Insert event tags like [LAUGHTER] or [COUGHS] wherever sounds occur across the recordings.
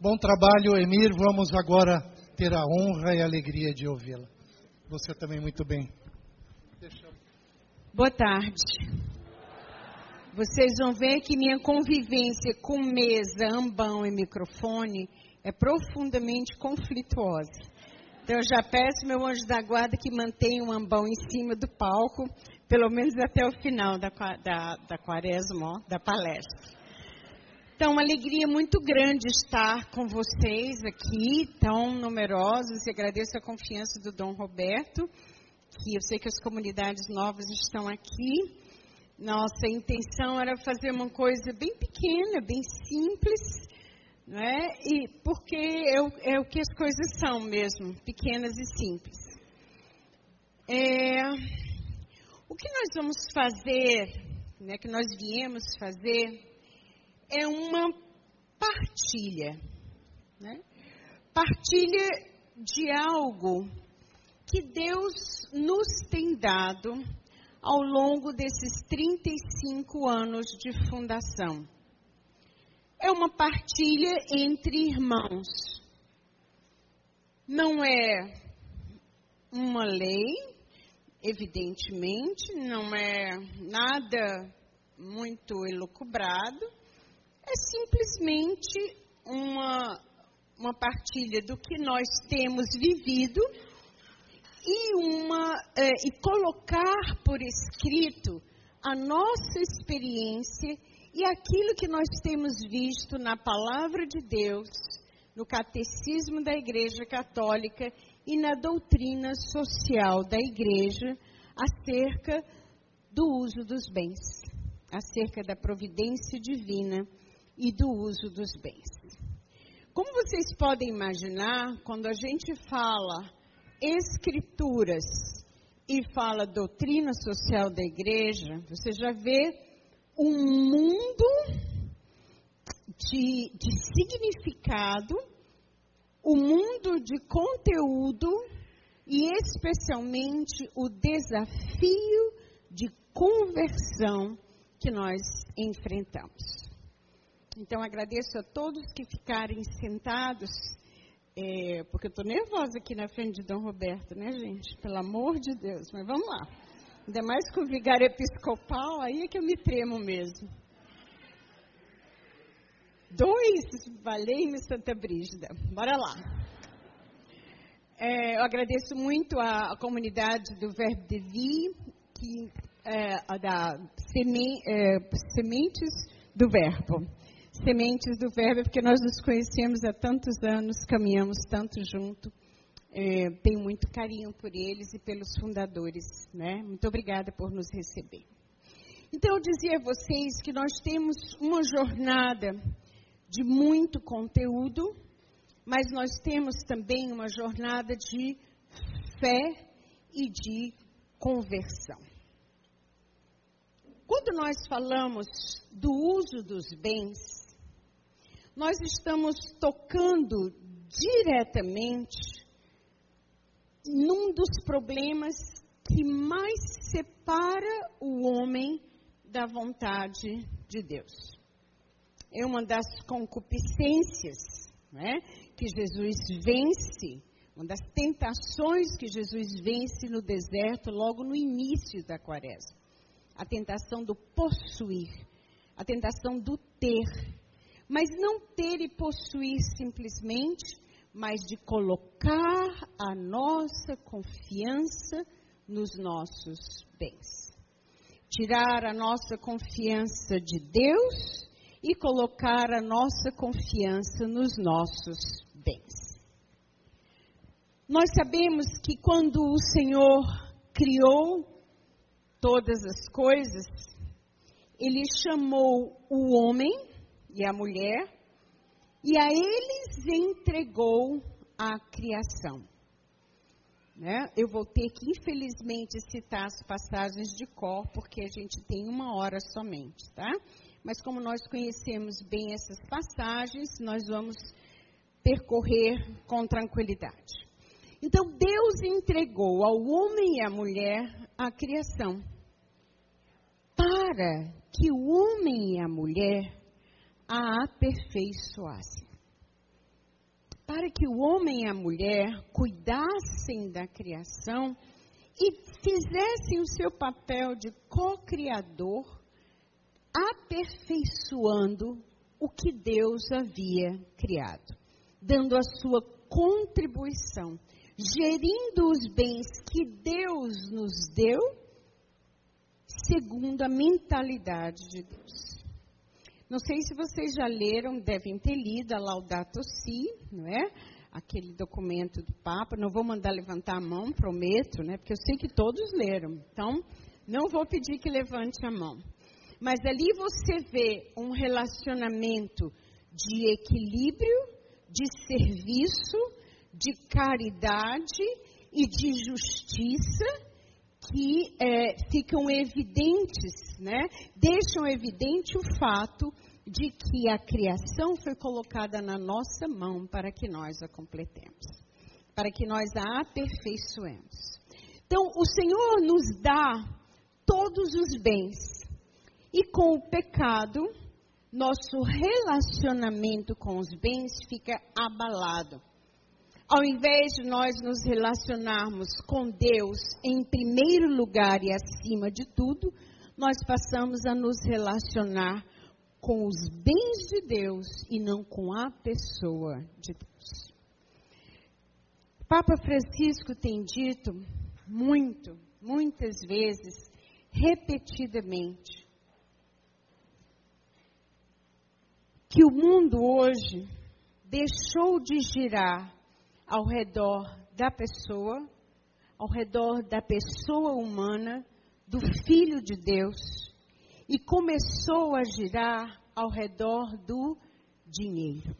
Bom trabalho, Emir. Vamos agora ter a honra e a alegria de ouvi-la. Você também muito bem. Boa tarde. Vocês vão ver que minha convivência com mesa, ambão e microfone é profundamente conflituosa. Então eu já peço meu anjo da guarda que mantenha o ambão em cima do palco, pelo menos até o final da, da, da quaresma, da palestra. Então, uma alegria muito grande estar com vocês aqui, tão numerosos, e agradeço a confiança do Dom Roberto, que eu sei que as comunidades novas estão aqui. Nossa intenção era fazer uma coisa bem pequena, bem simples, não é? E porque é, é o que as coisas são mesmo, pequenas e simples. É, o que nós vamos fazer, né, que nós viemos fazer, é uma partilha. Né? Partilha de algo que Deus nos tem dado ao longo desses 35 anos de fundação. É uma partilha entre irmãos. Não é uma lei, evidentemente, não é nada muito elucubrado, é simplesmente uma, uma partilha do que nós temos vivido e, uma, é, e colocar por escrito a nossa experiência e aquilo que nós temos visto na palavra de Deus, no catecismo da Igreja Católica e na doutrina social da Igreja acerca do uso dos bens, acerca da providência divina e do uso dos bens. Como vocês podem imaginar, quando a gente fala escrituras e fala doutrina social da igreja, você já vê um mundo de, de significado, o um mundo de conteúdo e especialmente o desafio de conversão que nós enfrentamos. Então, agradeço a todos que ficarem sentados, é, porque eu estou nervosa aqui na frente de Dom Roberto, né, gente? Pelo amor de Deus, mas vamos lá. Ainda mais com o vigário episcopal, aí é que eu me tremo mesmo. Dois, valei-me Santa Brígida. Bora lá. É, eu agradeço muito a, comunidade do Verbo de que, é, da Seme, é, Sementes do Verbo sementes do Verbo, porque nós nos conhecemos há tantos anos, caminhamos tanto junto. É, tenho muito carinho por eles e pelos fundadores. Né? Muito obrigada por nos receber. Então, eu dizia a vocês que nós temos uma jornada de muito conteúdo, mas nós temos também uma jornada de fé e de conversão. Quando nós falamos do uso dos bens, nós estamos tocando diretamente num dos problemas que mais separa o homem da vontade de Deus. É uma das concupiscências né, que Jesus vence, uma das tentações que Jesus vence no deserto logo no início da quaresma. A tentação do possuir, a tentação do ter, mas não ter e possuir simplesmente, mas de colocar a nossa confiança nos nossos bens. Tirar a nossa confiança de Deus e colocar a nossa confiança nos nossos bens. Nós sabemos que quando o Senhor criou todas as coisas, Ele chamou o homem e a mulher, e a eles entregou a criação. Né? Eu vou ter que, infelizmente, citar as passagens de cor, porque a gente tem uma hora somente, tá? Mas como nós conhecemos bem essas passagens, nós vamos percorrer com tranquilidade. Então, Deus entregou ao homem e à mulher a criação, para que o homem e a mulher a aperfeiçoasse. para que o homem e a mulher cuidassem da criação e fizessem o seu papel de co-criador, aperfeiçoando o que Deus havia criado, dando a sua contribuição, gerindo os bens que Deus nos deu, segundo a mentalidade de Deus. Não sei se vocês já leram, devem ter lido a Laudato Si, não é? Aquele documento do Papa. Não vou mandar levantar a mão, prometo, né? Porque eu sei que todos leram. Então, não vou pedir que levante a mão. Mas ali você vê um relacionamento de equilíbrio, de serviço, de caridade e de justiça que é, ficam evidentes, né? deixam evidente o fato de que a criação foi colocada na nossa mão para que nós a completemos, para que nós a aperfeiçoemos. Então, o Senhor nos dá todos os bens, e com o pecado, nosso relacionamento com os bens fica abalado. Ao invés de nós nos relacionarmos com Deus em primeiro lugar e acima de tudo, nós passamos a nos relacionar com os bens de Deus e não com a pessoa de Deus. Papa Francisco tem dito muito, muitas vezes, repetidamente, que o mundo hoje deixou de girar ao redor da pessoa, ao redor da pessoa humana, do Filho de Deus, e começou a girar ao redor do dinheiro.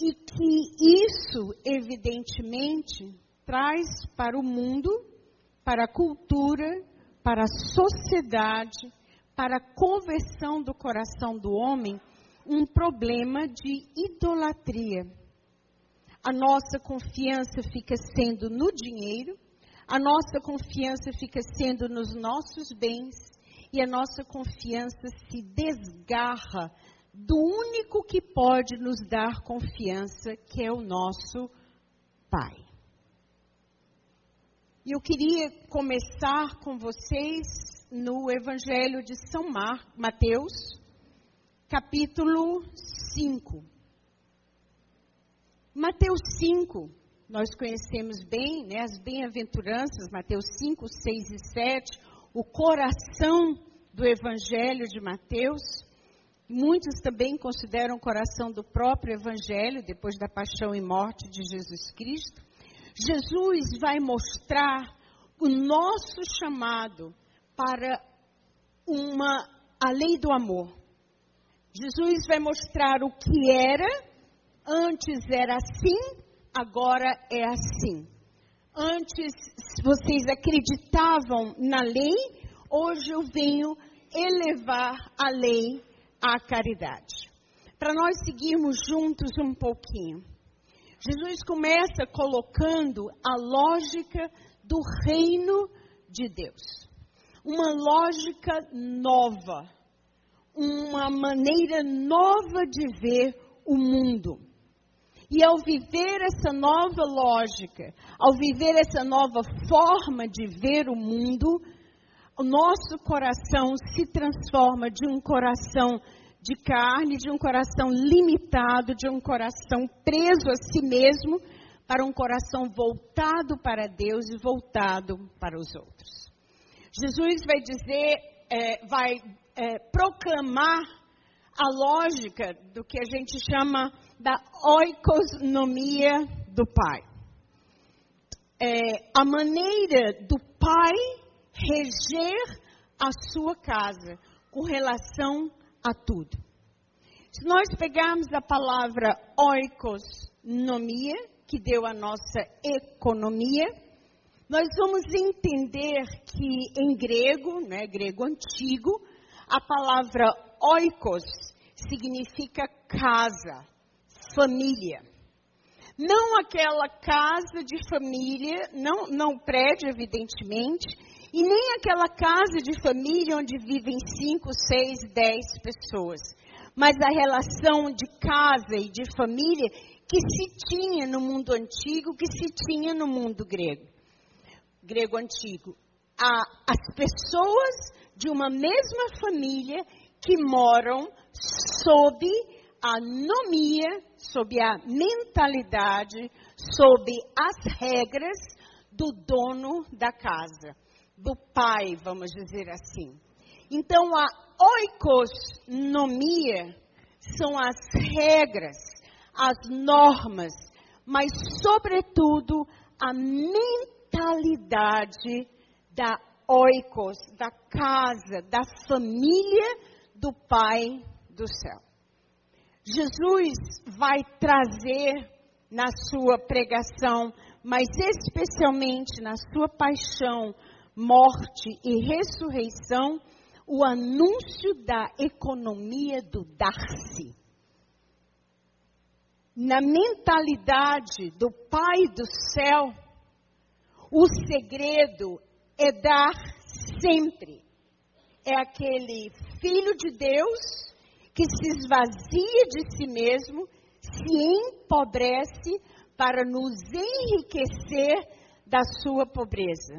E que isso, evidentemente, traz para o mundo, para a cultura, para a sociedade, para a conversão do coração do homem, um problema de idolatria. A nossa confiança fica sendo no dinheiro, a nossa confiança fica sendo nos nossos bens e a nossa confiança se desgarra do único que pode nos dar confiança, que é o nosso Pai. E eu queria começar com vocês no Evangelho de São Mar, Mateus, capítulo 5. Mateus 5, nós conhecemos bem, né, as bem-aventuranças, Mateus 5, 6 e 7, o coração do Evangelho de Mateus. Muitos também consideram o coração do próprio Evangelho, depois da paixão e morte de Jesus Cristo. Jesus vai mostrar o nosso chamado para uma a lei do amor. Jesus vai mostrar o que era, antes era assim, agora é assim. Antes vocês acreditavam na lei, hoje eu venho elevar a lei à caridade. Para nós seguirmos juntos um pouquinho. Jesus começa colocando a lógica do reino de Deus. Uma lógica nova uma maneira nova de ver o mundo. E ao viver essa nova lógica, ao viver essa nova forma de ver o mundo, o nosso coração se transforma de um coração de carne, de um coração limitado, de um coração preso a si mesmo, para um coração voltado para Deus e voltado para os outros. Jesus vai dizer, é, vai é, proclamar a lógica do que a gente chama da oikonomia do Pai. É, a maneira do Pai reger a sua casa com relação a tudo. Se nós pegarmos a palavra oikosnomia, que deu a nossa economia, nós vamos entender que em grego, né, grego antigo, a palavra oikos significa casa, família. Não aquela casa de família, não, não prédio, evidentemente, e nem aquela casa de família onde vivem cinco, seis, dez pessoas. mas a relação de casa e de família que se tinha no mundo antigo, que se tinha no mundo grego, grego antigo. As pessoas de uma mesma família que moram sob a nomia, sob a mentalidade, sob as regras do dono da casa, do pai, vamos dizer assim. Então, a oikosnomia são as regras, as normas, mas, sobretudo, a mentalidade da oikos, da casa, da família do Pai do céu. Jesus vai trazer na sua pregação, mas especialmente na sua paixão, morte e ressurreição, o anúncio da economia do dar-se. Na mentalidade do Pai do céu, o segredo é dar sempre. É aquele filho de Deus que se esvazia de si mesmo, se empobrece para nos enriquecer da sua pobreza.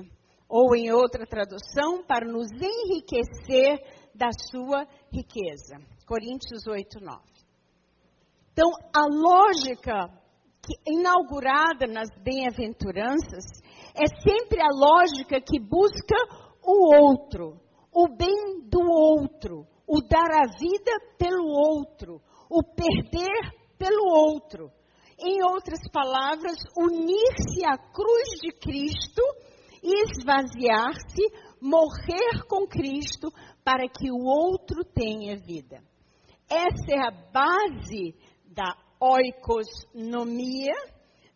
Ou, em outra tradução, para nos enriquecer da sua riqueza. Coríntios 8, 9. Então, a lógica que, inaugurada nas bem-aventuranças é sempre a lógica que busca o outro, o bem do outro, o dar a vida pelo outro, o perder pelo outro. Em outras palavras, unir-se à cruz de Cristo e esvaziar-se, morrer com Cristo para que o outro tenha vida. Essa é a base da oikosnomia,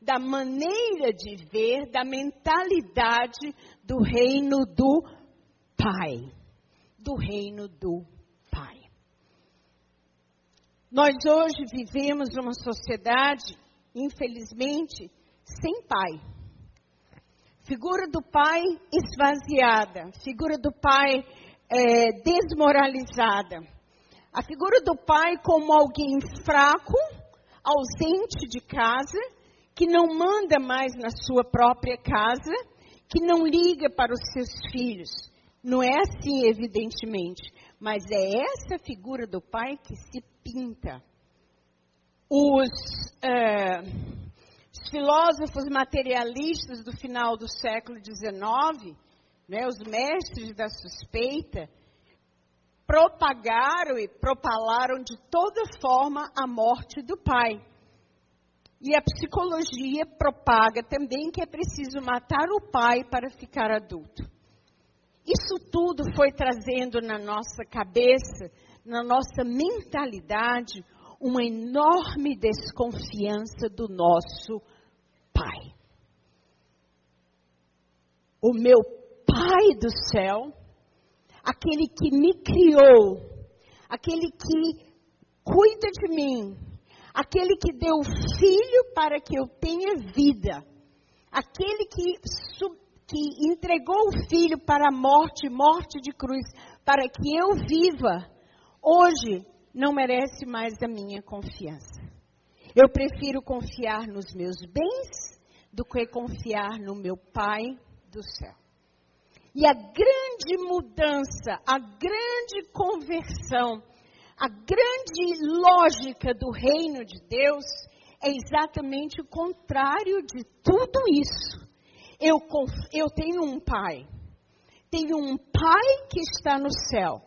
da maneira de ver, da mentalidade do reino do Pai. Do reino do. Nós hoje vivemos numa sociedade, infelizmente, sem pai. Figura do pai esvaziada, figura do pai é, desmoralizada. A figura do pai como alguém fraco, ausente de casa, que não manda mais na sua própria casa, que não liga para os seus filhos. Não é assim, evidentemente, mas é essa figura do pai que se pinta. Os, é, os filósofos materialistas do final do século XIX, né, os mestres da suspeita, propagaram e propalaram de toda forma a morte do pai. E a psicologia propaga também que é preciso matar o pai para ficar adulto. Isso tudo foi trazendo na nossa cabeça, na nossa mentalidade, uma enorme desconfiança do nosso pai. O meu pai do céu, aquele que me criou, aquele que cuida de mim, aquele que deu filho para que eu tenha vida, aquele que, que entregou o filho para a morte, morte de cruz, para que eu viva, hoje não merece mais a minha confiança. Eu prefiro confiar nos meus bens do que confiar no meu Pai do céu. E a grande mudança, a grande conversão, a grande lógica do reino de Deus é exatamente o contrário de tudo isso. Eu, eu tenho um pai. Tenho um pai que está no céu.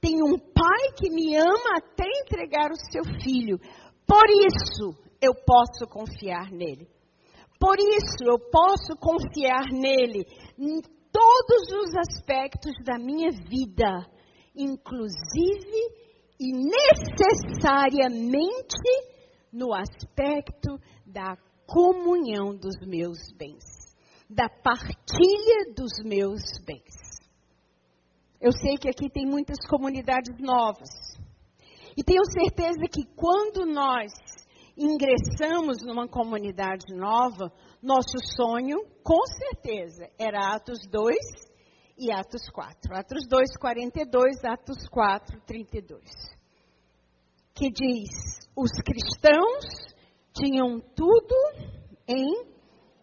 Tenho um pai que me ama até entregar o seu filho. Por isso eu posso confiar nele. Por isso eu posso confiar nele em todos os aspectos da minha vida, inclusive e necessariamente no aspecto da comunhão dos meus bens, da partilha dos meus bens. Eu sei que aqui tem muitas comunidades novas. E tenho certeza que quando nós ingressamos numa comunidade nova, nosso sonho, com certeza, era Atos 2 e Atos 4. Atos 2, 42, Atos 4, 32. que diz: os cristãos tinham tudo em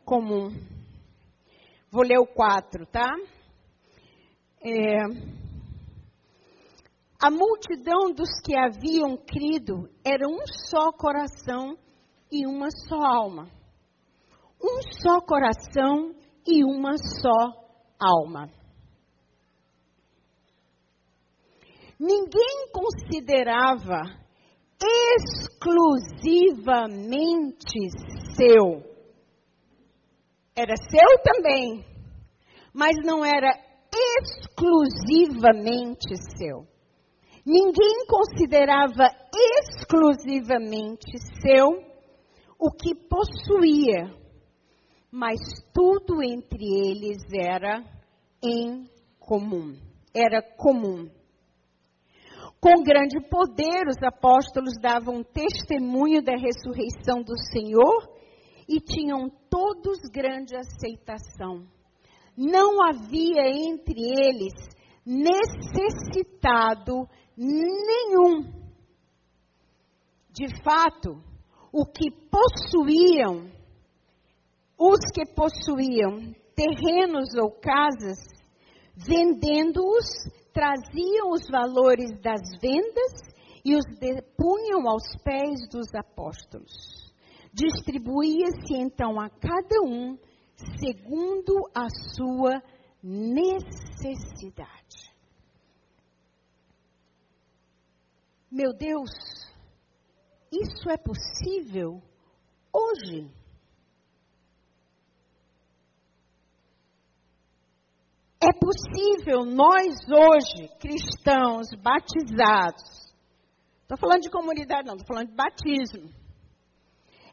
comum. Vou ler o 4, tá? É, a multidão dos que haviam crido era um só coração e uma só alma. Um só coração e uma só alma. Ninguém considerava exclusivamente seu. Era seu também, mas não era exclusivamente seu. Ninguém considerava exclusivamente seu o que possuía, mas tudo entre eles era em comum. Era comum. Com grande poder, os apóstolos davam testemunho da ressurreição do Senhor e tinham todos grande aceitação. Não havia entre eles necessitado nenhum. De fato, o que possuíam, os que possuíam terrenos ou casas, vendendo-os, traziam os valores das vendas e os punham aos pés dos apóstolos. Distribuía-se então a cada um segundo a sua necessidade. Meu Deus, isso é possível hoje? É possível nós hoje, cristãos batizados, estou falando de comunidade, não, estou falando de batismo.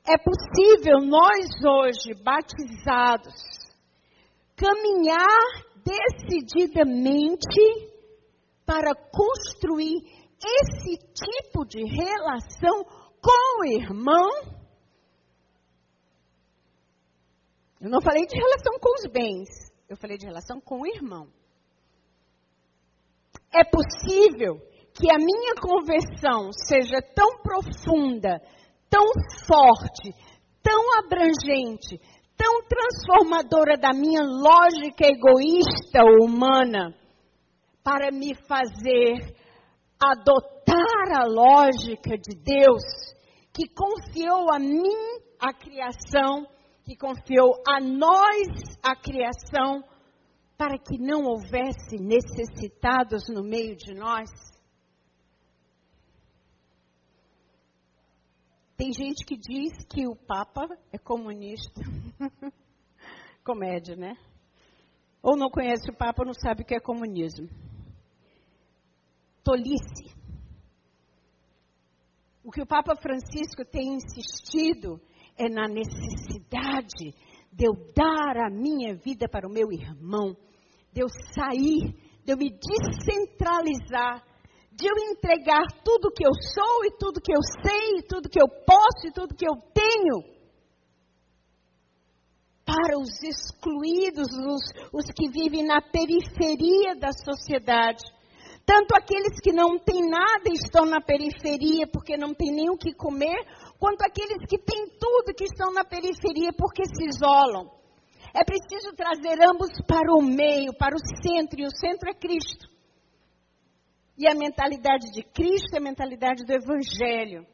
É possível nós hoje, batizados, caminhar decididamente para construir esse tipo de relação com o irmão. Eu não falei de relação com os bens, eu falei de relação com o irmão. É possível que a minha conversão seja tão profunda, tão forte, tão abrangente, tão transformadora da minha lógica egoísta humana, para me fazer adotar a lógica de Deus, que confiou a mim a criação, que confiou a nós a criação, para que não houvesse necessitados no meio de nós. Tem gente que diz que o Papa é comunista. [LAUGHS] Comédia, né? Ou não conhece o Papa, não sabe o que é comunismo tolice. O que o Papa Francisco tem insistido é na necessidade de eu dar a minha vida para o meu irmão, de eu sair, de eu me descentralizar, de eu entregar tudo que eu sou e tudo que eu sei, e tudo que eu posso e tudo que eu tenho para os excluídos, os, os que vivem na periferia da sociedade. Tanto aqueles que não têm nada estão na periferia porque não têm nem o que comer, quanto aqueles que têm tudo que estão na periferia porque se isolam. É preciso trazer ambos para o meio, para o centro, e o centro é Cristo. E a mentalidade de Cristo é a mentalidade do Evangelho.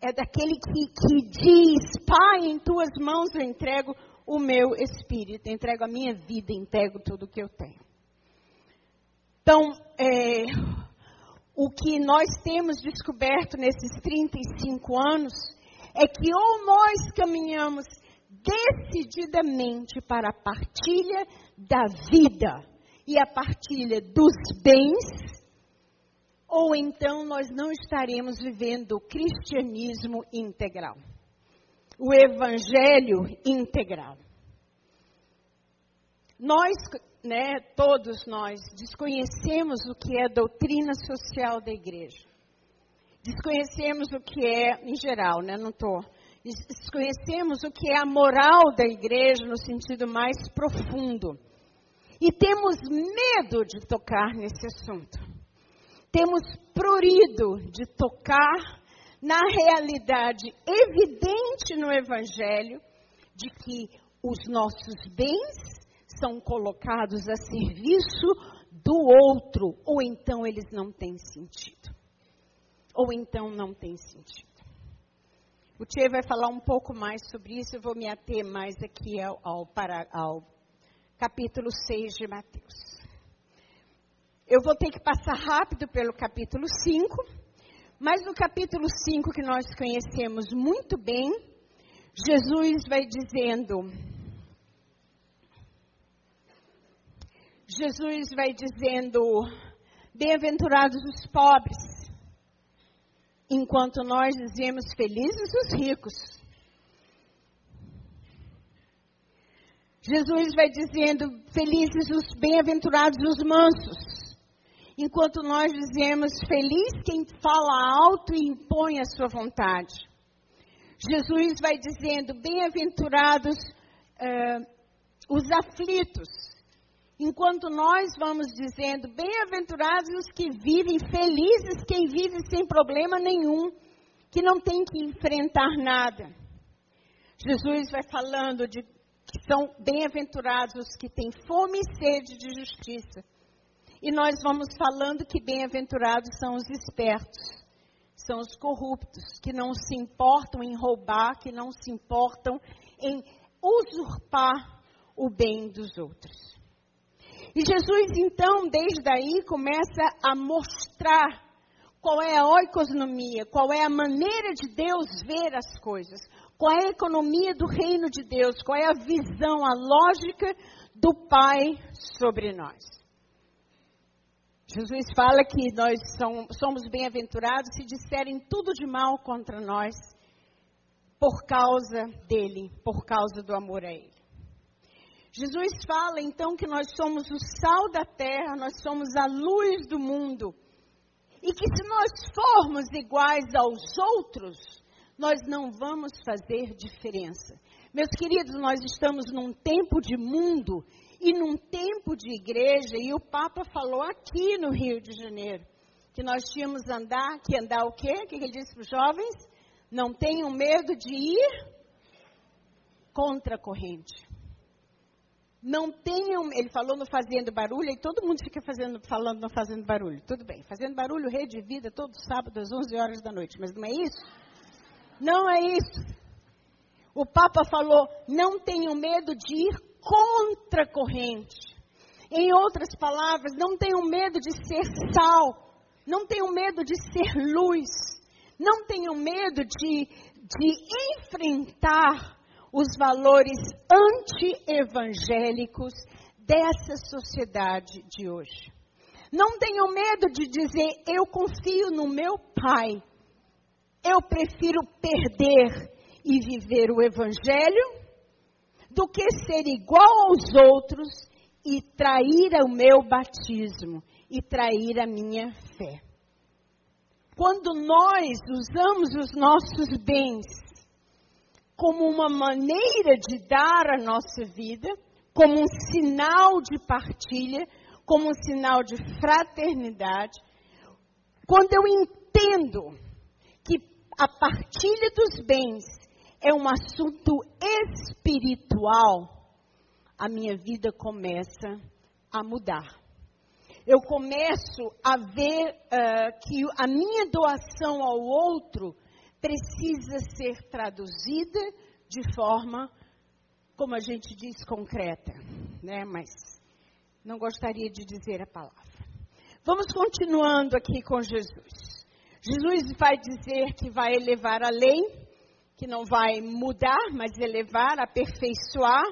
É daquele que, que diz: Pai, em tuas mãos eu entrego o meu espírito, entrego a minha vida, entrego tudo o que eu tenho. Então, é, o que nós temos descoberto nesses 35 anos é que ou nós caminhamos decididamente para a partilha da vida e a partilha dos bens, ou então nós não estaremos vivendo o cristianismo integral, o evangelho integral. Nós né, todos nós desconhecemos o que é doutrina social da igreja. Desconhecemos o que é, em geral, né, não estou. Desconhecemos o que é a moral da igreja no sentido mais profundo. E temos medo de tocar nesse assunto. Temos prurido de tocar na realidade evidente no Evangelho de que os nossos bens são colocados a serviço do outro, ou então eles não têm sentido. Ou então não têm sentido. O Tia vai falar um pouco mais sobre isso, eu vou me ater mais aqui ao, ao, para, ao capítulo 6 de Mateus. Eu vou ter que passar rápido pelo capítulo 5 mas no capítulo 5, que nós conhecemos muito bem, Jesus vai dizendo. Jesus vai dizendo: Bem-aventurados os pobres, enquanto nós dizemos felizes os ricos. Jesus vai dizendo: Felizes os bem-aventurados os mansos enquanto nós dizemos: Feliz quem fala alto e impõe a sua vontade. Jesus vai dizendo: Bem-aventurados uh, os aflitos, enquanto nós vamos dizendo: Bem-aventurados os que vivem, felizes quem vive sem problema nenhum, que não tem que enfrentar nada. Jesus vai falando de que são bem-aventurados os que têm fome e sede de justiça e nós vamos falando que bem-aventurados são os espertos, são os corruptos, que não se importam em roubar, que não se importam em usurpar o bem dos outros. E Jesus, então, desde aí, começa a mostrar qual é a oikonomia, qual é a maneira de Deus ver as coisas, qual é a economia do reino de Deus, qual é a visão, a lógica do Pai sobre nós. Jesus fala que nós somos bem-aventurados se disserem tudo de mal contra nós por causa dele, por causa do amor a ele. Jesus fala então que nós somos o sal da terra, nós somos a luz do mundo. E que se nós formos iguais aos outros, nós não vamos fazer diferença. Meus queridos, nós estamos num tempo de mundo e num tempo de igreja, e o Papa falou aqui no Rio de Janeiro, que nós tínhamos andar, que andar o quê? O que ele disse para os jovens? Não tenham medo de ir contra a corrente. Não tenham, ele falou no fazendo barulho, e todo mundo fica fazendo, falando no fazendo barulho. Tudo bem, fazendo barulho, rede de vida, todo sábado às 11 horas da noite, mas não é isso? Não é isso. O Papa falou: não tenham medo de ir contra corrente. Em outras palavras, não tenham medo de ser sal, não tenham medo de ser luz, não tenham medo de, de enfrentar os valores anti-evangélicos dessa sociedade de hoje. Não tenham medo de dizer, eu confio no meu Pai. Eu prefiro perder e viver o Evangelho do que ser igual aos outros e trair o meu batismo e trair a minha fé. Quando nós usamos os nossos bens como uma maneira de dar a nossa vida, como um sinal de partilha, como um sinal de fraternidade, quando eu entendo que a partilha dos bens é um assunto espiritual, a minha vida começa a mudar. Eu começo a ver uh, que a minha doação ao outro precisa ser traduzida de forma, como a gente diz, concreta, né? Mas não gostaria de dizer a palavra. Vamos continuando aqui com Jesus. Jesus vai dizer que vai elevar a lei que não vai mudar, mas elevar, aperfeiçoar.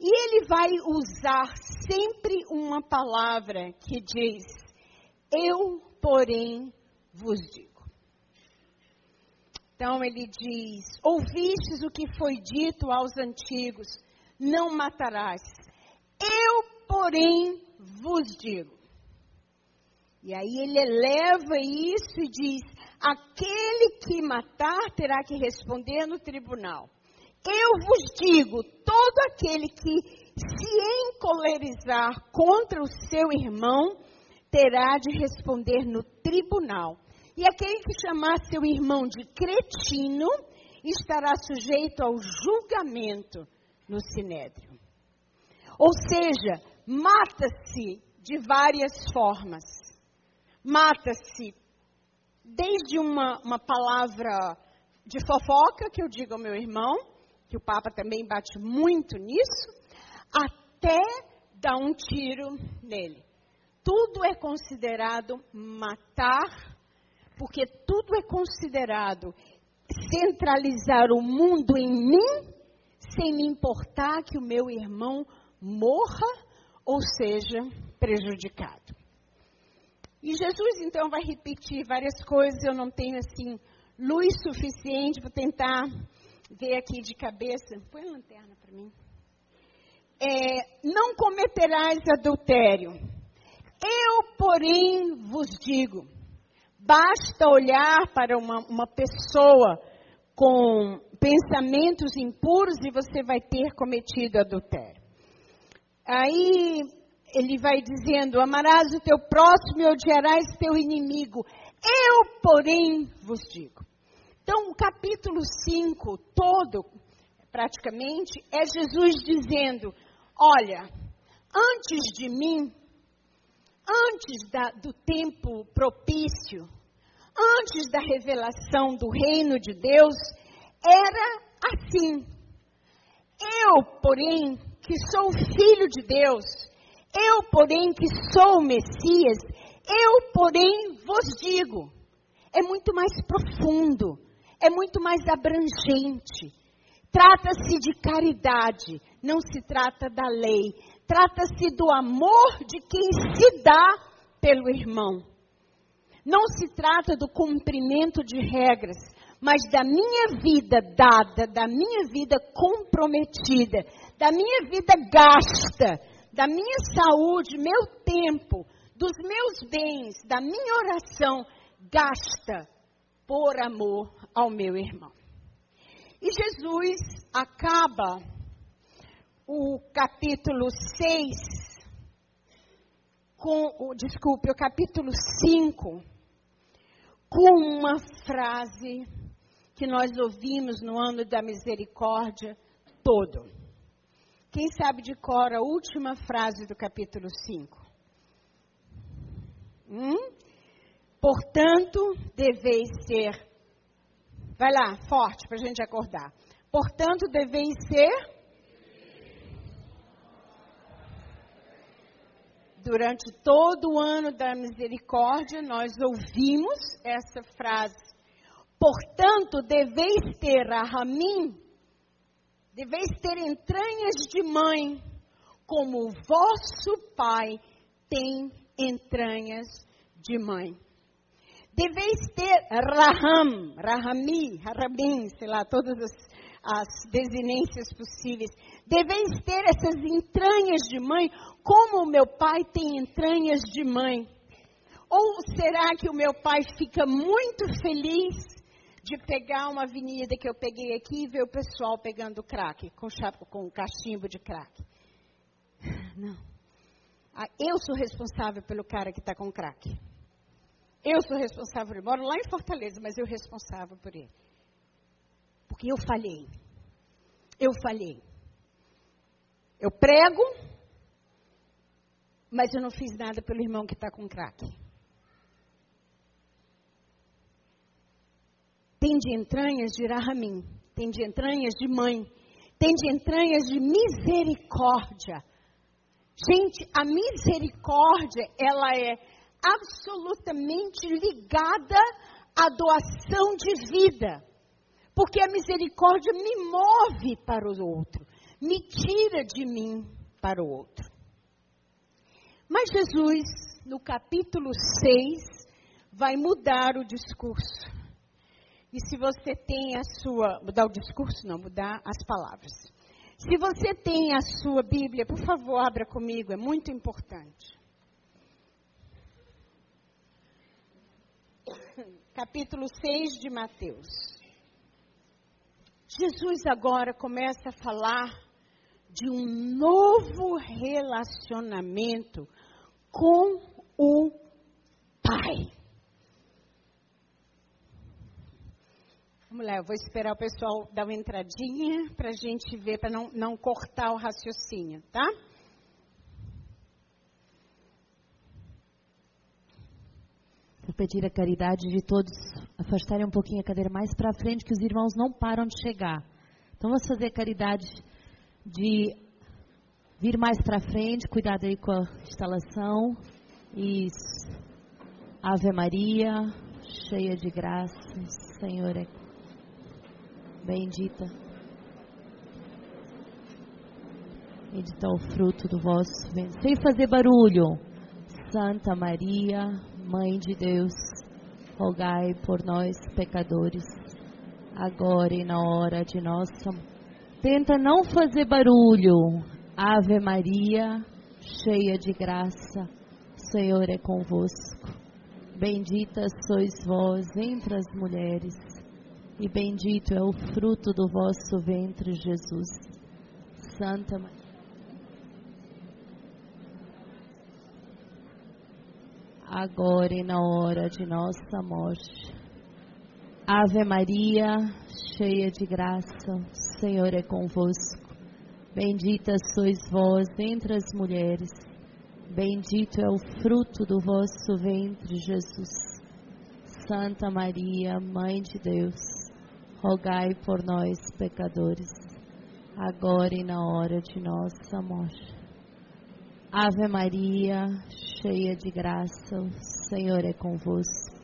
E ele vai usar sempre uma palavra que diz: Eu, porém, vos digo. Então ele diz: Ouvistes o que foi dito aos antigos: Não matarás. Eu, porém, vos digo. E aí ele eleva isso e diz: aquele que matar terá que responder no tribunal. Eu vos digo: todo aquele que se encolerizar contra o seu irmão terá de responder no tribunal. E aquele que chamar seu irmão de cretino estará sujeito ao julgamento no sinédrio. Ou seja, mata-se de várias formas. Mata-se desde uma, uma palavra de fofoca que eu digo ao meu irmão, que o Papa também bate muito nisso, até dar um tiro nele. Tudo é considerado matar, porque tudo é considerado centralizar o mundo em mim, sem me importar que o meu irmão morra ou seja prejudicado. E Jesus então vai repetir várias coisas, eu não tenho assim luz suficiente para tentar ver aqui de cabeça. Põe a lanterna para mim. É, não cometerás adultério. Eu, porém, vos digo: basta olhar para uma, uma pessoa com pensamentos impuros e você vai ter cometido adultério. Aí ele vai dizendo: Amarás o teu próximo e odiarás teu inimigo. Eu, porém, vos digo. Então, o capítulo 5 todo, praticamente, é Jesus dizendo: Olha, antes de mim, antes da, do tempo propício, antes da revelação do reino de Deus, era assim. Eu, porém, que sou filho de Deus, eu, porém, que sou o Messias, eu, porém, vos digo. É muito mais profundo, é muito mais abrangente. Trata-se de caridade, não se trata da lei. Trata-se do amor de quem se dá pelo irmão. Não se trata do cumprimento de regras, mas da minha vida dada, da minha vida comprometida, da minha vida gasta, da minha saúde, meu tempo, dos meus bens, da minha oração gasta por amor ao meu irmão. E Jesus acaba o capítulo 6 com, o, desculpe, o capítulo 5 com uma frase que nós ouvimos no ano da misericórdia todo. Quem sabe de cor a última frase do capítulo 5? Hum? Portanto, deveis ser. Vai lá, forte, para a gente acordar. Portanto, deveis ser. Durante todo o ano da misericórdia, nós ouvimos essa frase. Portanto, deveis ter a Ramim deveis ter entranhas de mãe, como o vosso Pai tem entranhas de mãe. Deveis ter Raham, Rahami, Harabim, sei lá, todas as, as desinências possíveis. Deveis ter essas entranhas de mãe, como o meu pai tem entranhas de mãe. Ou será que o meu pai fica muito feliz de pegar uma avenida que eu peguei aqui e ver o pessoal pegando crack, com, chapo, com cachimbo de crack. [SIGHS] Não. Ah, eu sou responsável pelo cara que está com crack. Eu sou responsável. Eu moro lá em Fortaleza, mas eu responsável por ele. Porque eu falhei. Eu falhei. Eu prego, mas eu não fiz nada pelo irmão que está com crack. Tem de entranhas de Rahamim, tem de entranhas de mãe, tem de entranhas de misericórdia. Gente, a misericórdia, ela é absolutamente ligada à doação de vida. Porque a misericórdia me move para o outro, me tira de mim para o outro. Mas Jesus, no capítulo 6, vai mudar o discurso. E se você tem a sua. Mudar o discurso? Não, mudar as palavras. Se você tem a sua Bíblia, por favor, abra comigo, é muito importante. [COUGHS] Capítulo 6 de Mateus. Jesus agora começa a falar de um novo relacionamento com o Pai. Vamos lá, eu vou esperar o pessoal dar uma entradinha para a gente ver, para não, não cortar o raciocínio, tá? Vou pedir a caridade de todos afastarem um pouquinho a cadeira mais para frente, que os irmãos não param de chegar. Então vamos fazer a caridade de vir mais para frente, cuidado aí com a instalação. Isso. Ave Maria, cheia de graça, o Senhor é bendita. Bendita o fruto do vosso ventre. Sem fazer barulho. Santa Maria, Mãe de Deus, rogai por nós, pecadores, agora e na hora de nossa. Tenta não fazer barulho. Ave Maria, cheia de graça, o Senhor é convosco. Bendita sois vós entre as mulheres, e bendito é o fruto do vosso ventre, Jesus. Santa Maria. agora e na hora de nossa morte. Ave Maria, cheia de graça, o Senhor é convosco. Bendita sois vós entre as mulheres, bendito é o fruto do vosso ventre, Jesus. Santa Maria, Mãe de Deus, rogai por nós, pecadores, agora e na hora de nossa morte. Ave Maria, cheia de graça, o Senhor é convosco.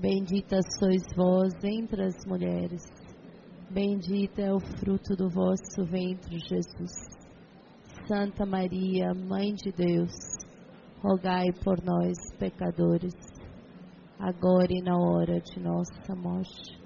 Bendita sois vós entre as mulheres. Bendito é o fruto do vosso ventre, Jesus. Santa Maria, Mãe de Deus, rogai por nós, pecadores, agora e na hora de nossa morte.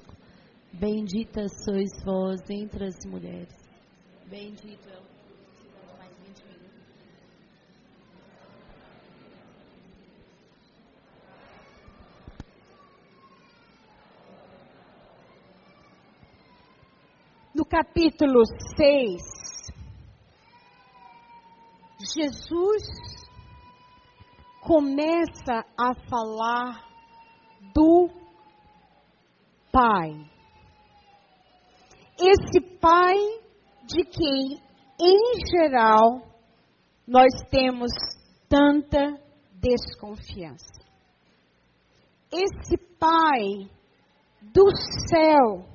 Bendita sois vós entre as mulheres. Bendito é o no capítulo 6, Jesus começa a falar do Pai. Esse Pai de quem, em geral, nós temos tanta desconfiança. Esse Pai do céu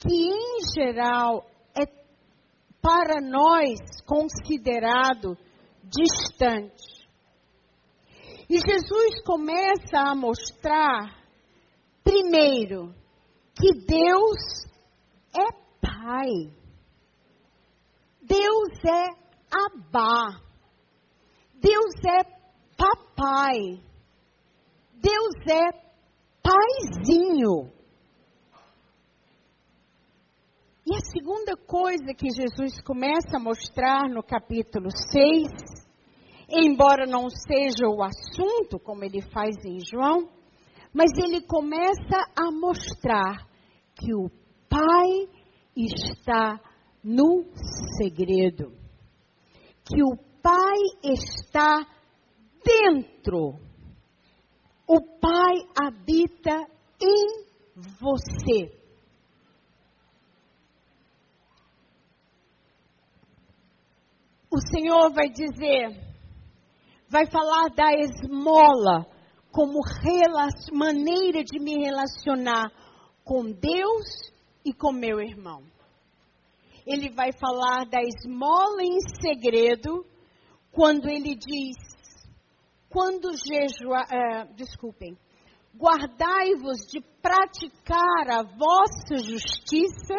que em geral é para nós considerado distante. E Jesus começa a mostrar, primeiro, que Deus é Pai. Deus é Abá. Deus é Papai. Deus é Paizinho. E a segunda coisa que Jesus começa a mostrar no capítulo 6, embora não seja o assunto, como ele faz em João, mas ele começa a mostrar que o Pai está no segredo, que o Pai está dentro, o Pai habita em você. o Senhor vai dizer, vai falar da esmola como maneira de me relacionar com Deus e com meu irmão. Ele vai falar da esmola em segredo quando ele diz, quando jejua, uh, desculpem, guardai-vos de praticar a vossa justiça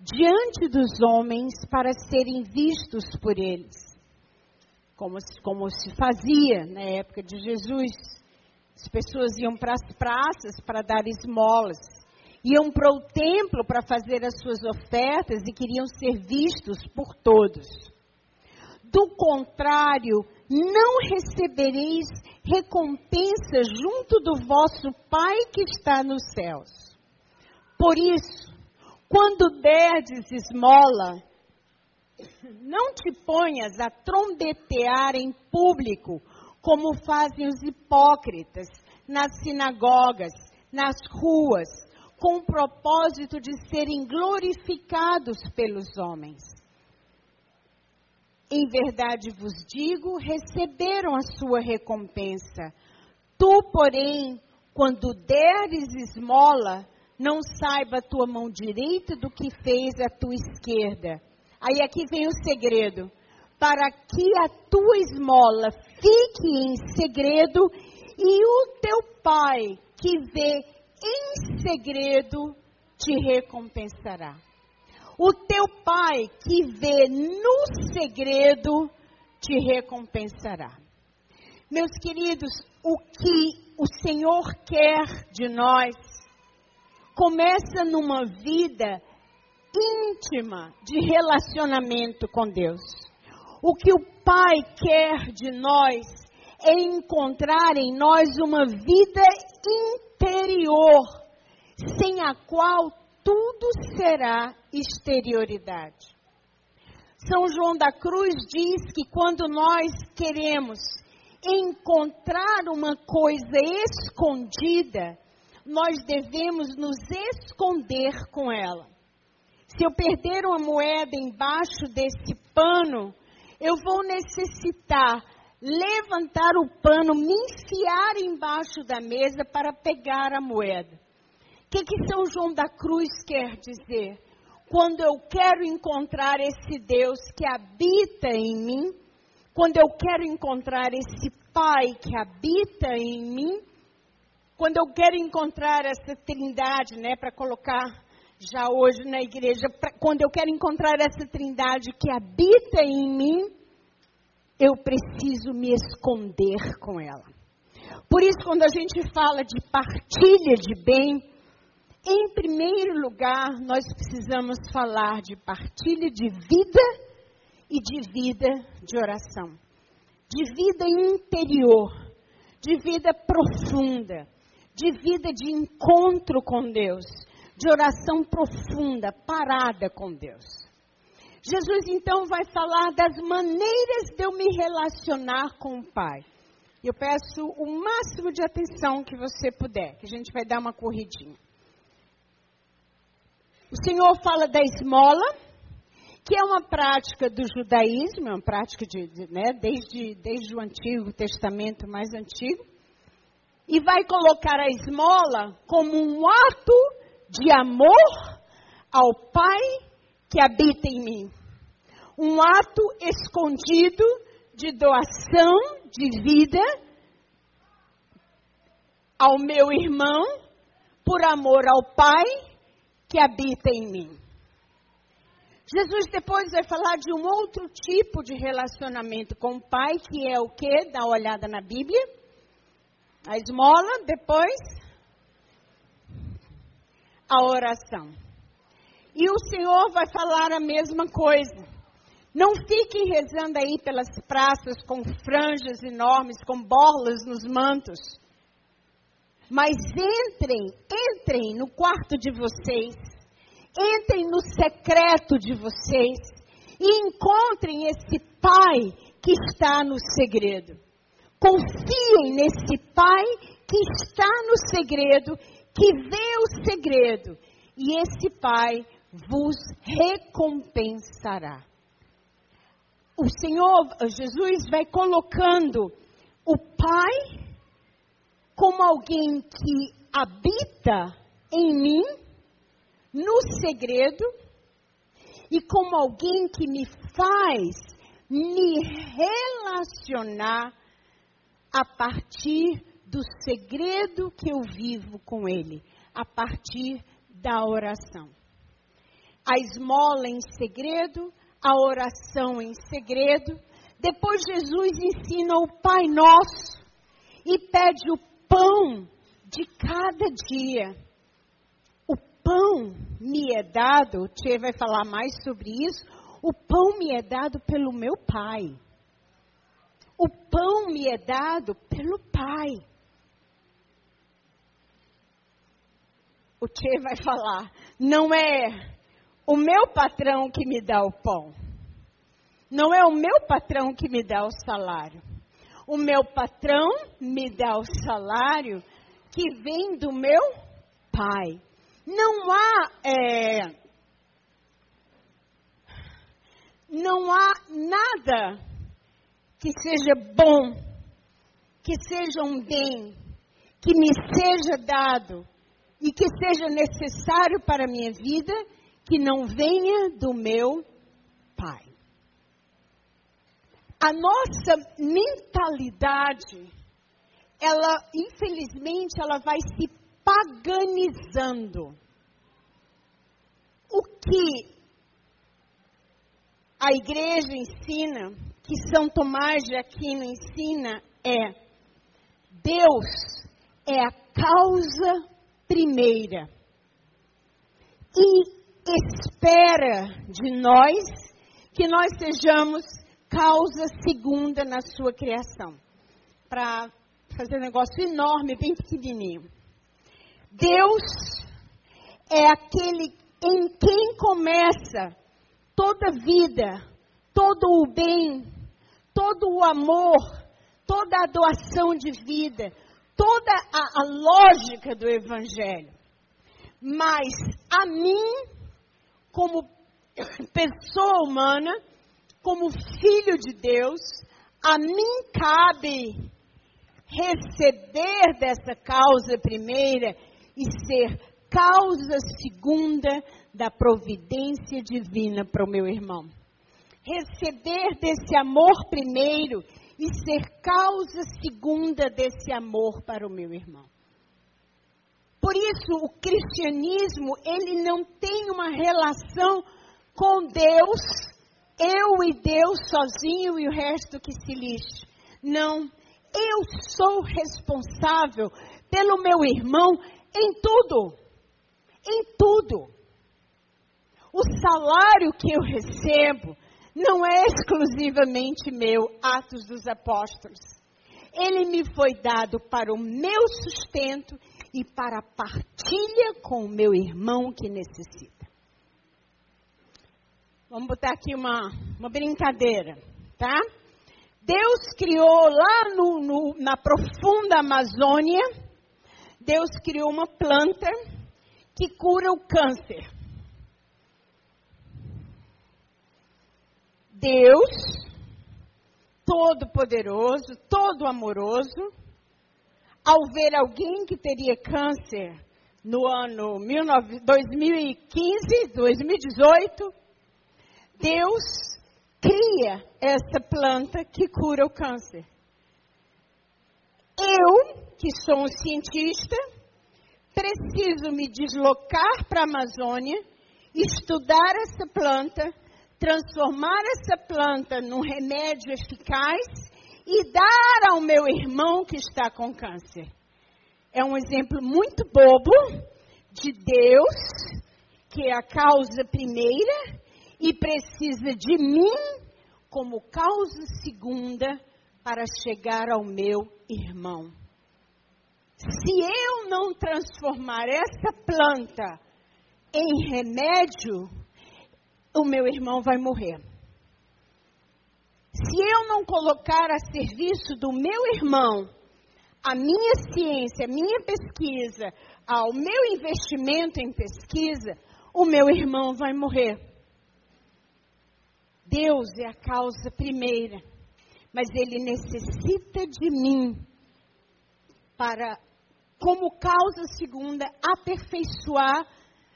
diante dos homens para serem vistos por eles. Como, como se fazia na época de Jesus. As pessoas iam para as praças para dar esmolas. Iam para o templo para fazer as suas ofertas e queriam ser vistos por todos. Do contrário, não recebereis recompensa junto do vosso Pai que está nos céus. Por isso, quando derdes esmola, não te ponhas a trombetear em público, como fazem os hipócritas nas sinagogas, nas ruas, com o propósito de serem glorificados pelos homens. Em verdade vos digo, receberam a sua recompensa. Tu, porém, quando deres esmola, não saiba a tua mão direita do que fez a tua esquerda. Aí aqui vem o segredo. Para que a tua esmola fique em segredo e o teu pai que vê em segredo te recompensará. O teu pai que vê no segredo te recompensará. Meus queridos, o que o Senhor quer de nós começa numa vida íntima de relacionamento com Deus. O que o Pai quer de nós é encontrar em nós uma vida interior, sem a qual tudo será exterioridade. São João da Cruz diz que quando nós queremos encontrar uma coisa escondida, nós devemos nos esconder com ela. Se eu perder uma moeda embaixo desse pano, eu vou necessitar levantar o pano, me enfiar embaixo da mesa para pegar a moeda. O que, que São João da Cruz quer dizer? Quando eu quero encontrar esse Deus que habita em mim, quando eu quero encontrar esse Pai que habita em mim, quando eu quero encontrar essa trindade, né, para colocar já hoje na igreja, pra, quando eu quero encontrar essa trindade que habita em mim, eu preciso me esconder com ela. Por isso, quando a gente fala de partilha de bem, em primeiro lugar, nós precisamos falar de partilha de vida e de vida de oração, de vida interior, de vida profunda, de vida de encontro com Deus, de oração profunda, parada com Deus. Jesus então vai falar das maneiras de eu me relacionar com o Pai. Eu peço o máximo de atenção que você puder, que a gente vai dar uma corridinha. O Senhor fala da esmola, que é uma prática do judaísmo, é uma prática de, de, né, desde, desde o Antigo Testamento mais antigo, e vai colocar a esmola como um ato de amor ao Pai que habita em mim. Um ato escondido de doação de vida ao meu irmão por amor ao Pai que habita em mim. Jesus depois vai falar de um outro tipo de relacionamento com o Pai, que é o que? Dá uma olhada na Bíblia. A esmola, depois a oração. E o Senhor vai falar a mesma coisa. Não fiquem rezando aí pelas praças com franjas enormes, com borlas nos mantos. Mas entrem, entrem no quarto de vocês, entrem no secreto de vocês e encontrem esse Pai que está no segredo. Confiem nesse Pai que está no segredo que vê o segredo, e esse Pai vos recompensará. O Senhor Jesus vai colocando o Pai como alguém que habita em mim, no segredo, e como alguém que me faz me relacionar a partir do segredo que eu vivo com Ele, a partir da oração. A esmola em segredo, a oração em segredo. Depois Jesus ensina o Pai Nosso e pede o pão de cada dia. O pão me é dado, o Tchê vai falar mais sobre isso, o pão me é dado pelo meu pai. O pão me é dado pelo pai. O Tchê vai falar, não é o meu patrão que me dá o pão. Não é o meu patrão que me dá o salário. O meu patrão me dá o salário que vem do meu pai. Não há é, não há nada que seja bom, que seja um bem, que me seja dado e que seja necessário para a minha vida, que não venha do meu Pai. A nossa mentalidade, ela, infelizmente, ela vai se paganizando. O que a igreja ensina, que São Tomás de Aquino ensina, é: Deus é a causa primeira e espera de nós que nós sejamos causa segunda na sua criação. Para fazer um negócio enorme, bem pequenininho. Deus é aquele em quem começa toda vida, todo o bem, todo o amor, toda a doação de vida, toda a, a lógica do Evangelho. Mas a mim, como pessoa humana, como filho de Deus, a mim cabe receber dessa causa primeira e ser causa segunda da providência divina para o meu irmão. Receber desse amor primeiro e ser causa segunda desse amor para o meu irmão. Por isso, o cristianismo, ele não tem uma relação com Deus, eu e Deus sozinho e o resto que se lixe. Não, eu sou responsável pelo meu irmão em tudo. Em tudo. O salário que eu recebo não é exclusivamente meu, Atos dos Apóstolos. Ele me foi dado para o meu sustento e para a partilha com o meu irmão que necessita. Vamos botar aqui uma, uma brincadeira, tá? Deus criou lá no, no, na profunda Amazônia, Deus criou uma planta que cura o câncer. Deus, todo-poderoso, todo amoroso, ao ver alguém que teria câncer no ano 2015, 2018, Deus cria essa planta que cura o câncer. Eu, que sou um cientista, preciso me deslocar para a Amazônia, estudar essa planta, transformar essa planta num remédio eficaz e dar ao meu irmão que está com câncer. É um exemplo muito bobo de Deus, que é a causa primeira, e precisa de mim como causa segunda para chegar ao meu irmão. Se eu não transformar essa planta em remédio, o meu irmão vai morrer. Se eu não colocar a serviço do meu irmão a minha ciência, a minha pesquisa, ao meu investimento em pesquisa, o meu irmão vai morrer. Deus é a causa primeira, mas ele necessita de mim para, como causa segunda, aperfeiçoar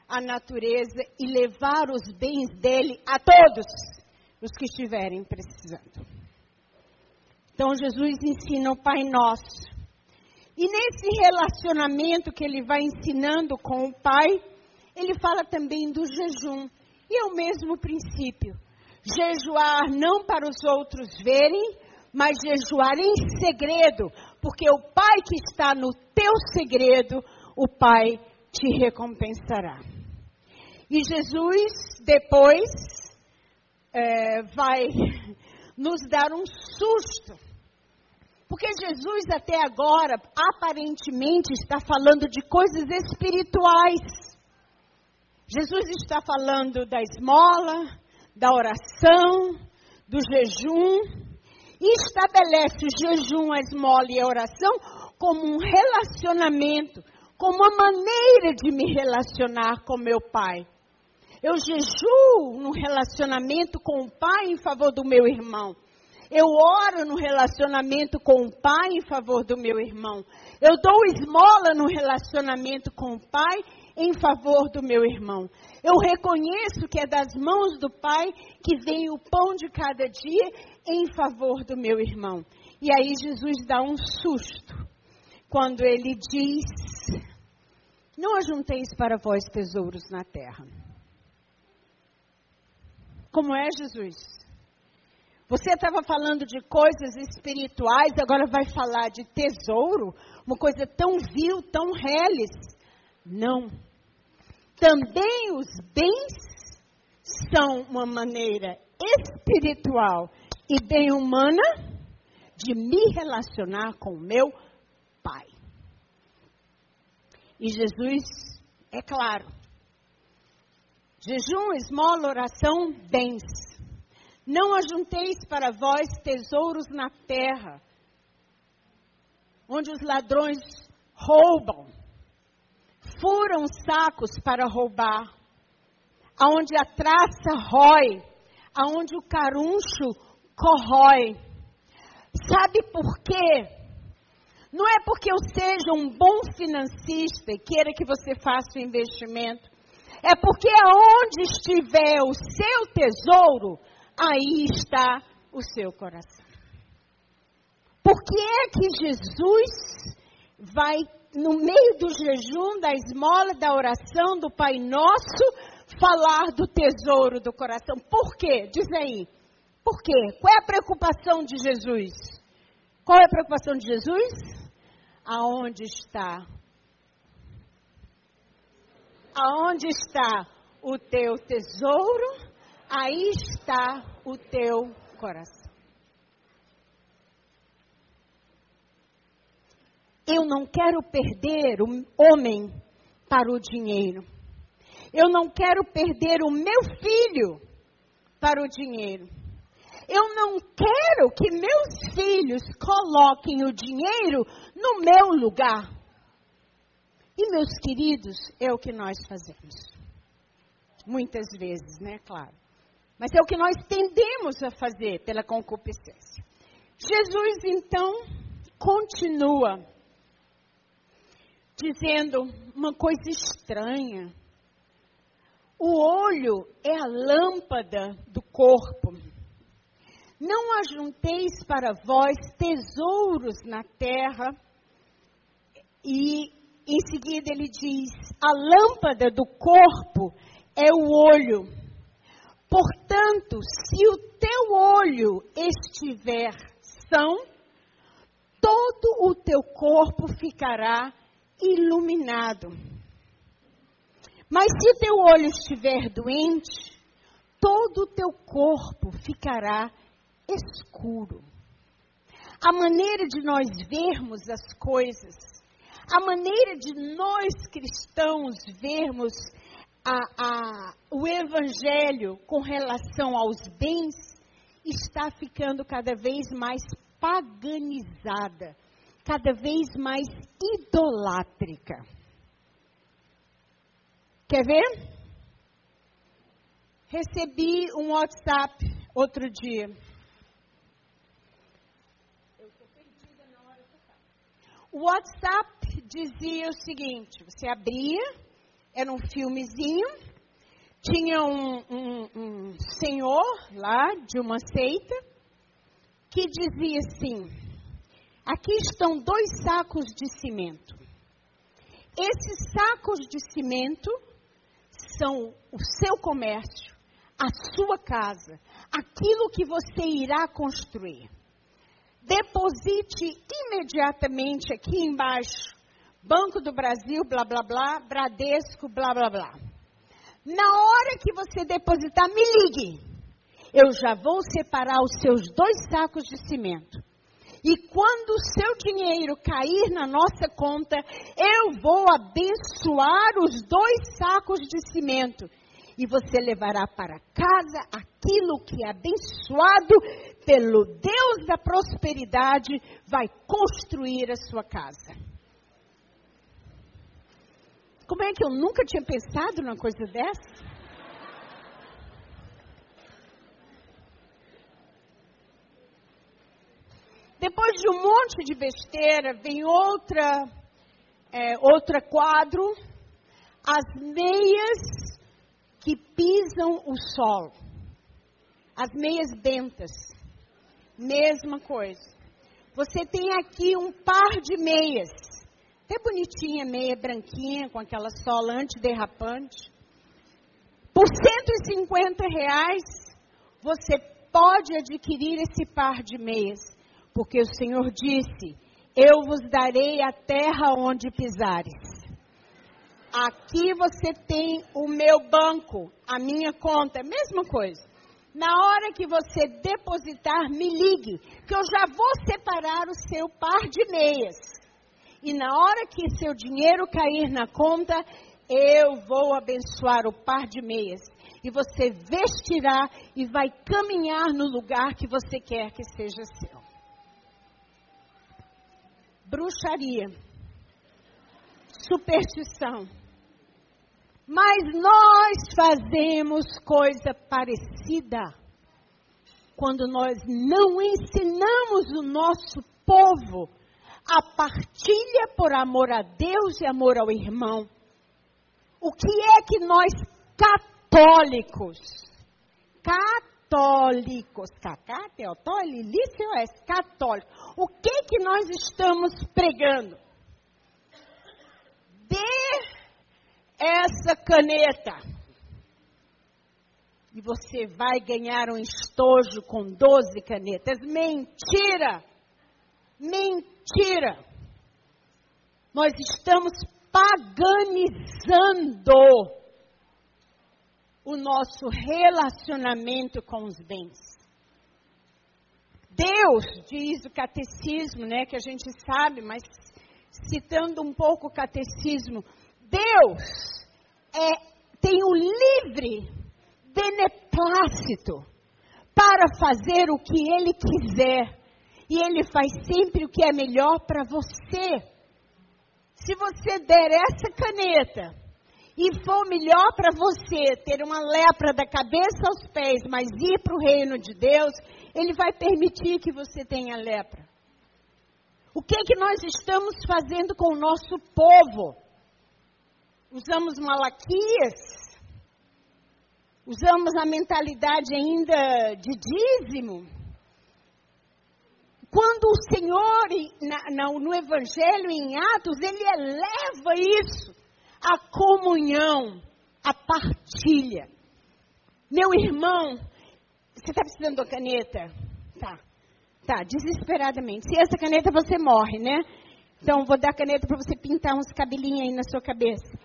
a natureza e levar os bens dele a todos os que estiverem precisando. Então Jesus ensina o Pai Nosso. E nesse relacionamento que ele vai ensinando com o Pai, ele fala também do jejum. E é o mesmo princípio. Jejuar não para os outros verem, mas jejuar em segredo, porque o Pai que está no teu segredo, o Pai te recompensará. E Jesus depois é, vai [LAUGHS] nos dar um susto. Porque Jesus até agora aparentemente está falando de coisas espirituais. Jesus está falando da esmola, da oração, do jejum, e estabelece o jejum, a esmola e a oração como um relacionamento, como uma maneira de me relacionar com meu Pai. Eu jejuo no relacionamento com o Pai em favor do meu irmão. Eu oro no relacionamento com o Pai em favor do meu irmão. Eu dou esmola no relacionamento com o Pai em favor do meu irmão. Eu reconheço que é das mãos do Pai que vem o pão de cada dia em favor do meu irmão. E aí Jesus dá um susto quando ele diz: Não ajunteis para vós tesouros na terra. Como é Jesus? Você estava falando de coisas espirituais, agora vai falar de tesouro? Uma coisa tão vil, tão reles. Não. Também os bens são uma maneira espiritual e bem humana de me relacionar com o meu Pai. E Jesus, é claro, jejum, esmola, oração, bens. Não ajunteis para vós tesouros na terra, onde os ladrões roubam, furam sacos para roubar, aonde a traça rói, aonde o caruncho corrói. Sabe por quê? Não é porque eu seja um bom financista e queira que você faça o investimento. É porque aonde estiver o seu tesouro, aí está o seu coração. Por que é que Jesus vai, no meio do jejum, da esmola, da oração, do Pai Nosso, falar do tesouro do coração? Por quê? Diz aí. Por quê? Qual é a preocupação de Jesus? Qual é a preocupação de Jesus? Aonde está? Aonde está o teu tesouro? Aí está o teu coração. Eu não quero perder o homem para o dinheiro. Eu não quero perder o meu filho para o dinheiro. Eu não quero que meus filhos coloquem o dinheiro no meu lugar. E, meus queridos, é o que nós fazemos. Muitas vezes, né? Claro. Mas é o que nós tendemos a fazer pela concupiscência. Jesus, então, continua dizendo uma coisa estranha. O olho é a lâmpada do corpo. Não ajunteis para vós tesouros na terra. E em seguida ele diz: a lâmpada do corpo é o olho. Portanto, se o teu olho estiver são, todo o teu corpo ficará iluminado. Mas se o teu olho estiver doente, todo o teu corpo ficará escuro. A maneira de nós vermos as coisas, a maneira de nós cristãos vermos a, a, o evangelho com relação aos bens está ficando cada vez mais paganizada, cada vez mais idolátrica. Quer ver? Recebi um WhatsApp outro dia. O WhatsApp dizia o seguinte: você abria, era um filmezinho, tinha um, um, um senhor lá de uma seita que dizia assim: aqui estão dois sacos de cimento. Esses sacos de cimento são o seu comércio, a sua casa, aquilo que você irá construir deposite imediatamente aqui embaixo. Banco do Brasil, blá blá blá, Bradesco, blá blá blá. Na hora que você depositar, me ligue. Eu já vou separar os seus dois sacos de cimento. E quando o seu dinheiro cair na nossa conta, eu vou abençoar os dois sacos de cimento. E você levará para casa aquilo que é abençoado pelo Deus da prosperidade, vai construir a sua casa. Como é que eu nunca tinha pensado numa coisa dessa? Depois de um monte de besteira, vem outra, é, outra quadro, as meias que pisam o sol. As meias bentas. Mesma coisa. Você tem aqui um par de meias. Até bonitinha, meia branquinha, com aquela sola antiderrapante. Por 150 reais, você pode adquirir esse par de meias porque o Senhor disse: Eu vos darei a terra onde pisares. Aqui você tem o meu banco, a minha conta, mesma coisa. Na hora que você depositar, me ligue, que eu já vou separar o seu par de meias. E na hora que seu dinheiro cair na conta, eu vou abençoar o par de meias. E você vestirá e vai caminhar no lugar que você quer que seja seu bruxaria, superstição. Mas nós fazemos coisa parecida quando nós não ensinamos o nosso povo a partilha por amor a Deus e amor ao irmão. O que é que nós católicos, católicos, católicos, católicos, o que que nós estamos pregando? Dê essa caneta. E você vai ganhar um estojo com 12 canetas. Mentira! Mentira! Nós estamos paganizando o nosso relacionamento com os bens. Deus, diz o catecismo, né, que a gente sabe, mas citando um pouco o catecismo, Deus é, tem o livre beneplácito para fazer o que Ele quiser. E Ele faz sempre o que é melhor para você. Se você der essa caneta e for melhor para você ter uma lepra da cabeça aos pés, mas ir para o reino de Deus, ele vai permitir que você tenha lepra. O que é que nós estamos fazendo com o nosso povo? Usamos malaquias? Usamos a mentalidade ainda de dízimo? Quando o Senhor, no Evangelho, em Atos, ele eleva isso, a comunhão, a partilha. Meu irmão, você está precisando de uma caneta? Tá. Tá, desesperadamente. Se essa caneta você morre, né? Então vou dar a caneta para você pintar uns cabelinhos aí na sua cabeça.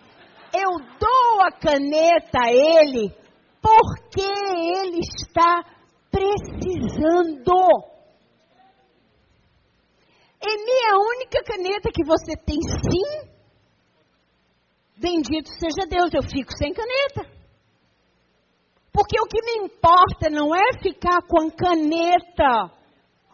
Eu dou a caneta a ele porque ele está precisando. É minha única caneta que você tem sim. Bendito seja Deus, eu fico sem caneta. Porque o que me importa não é ficar com a caneta.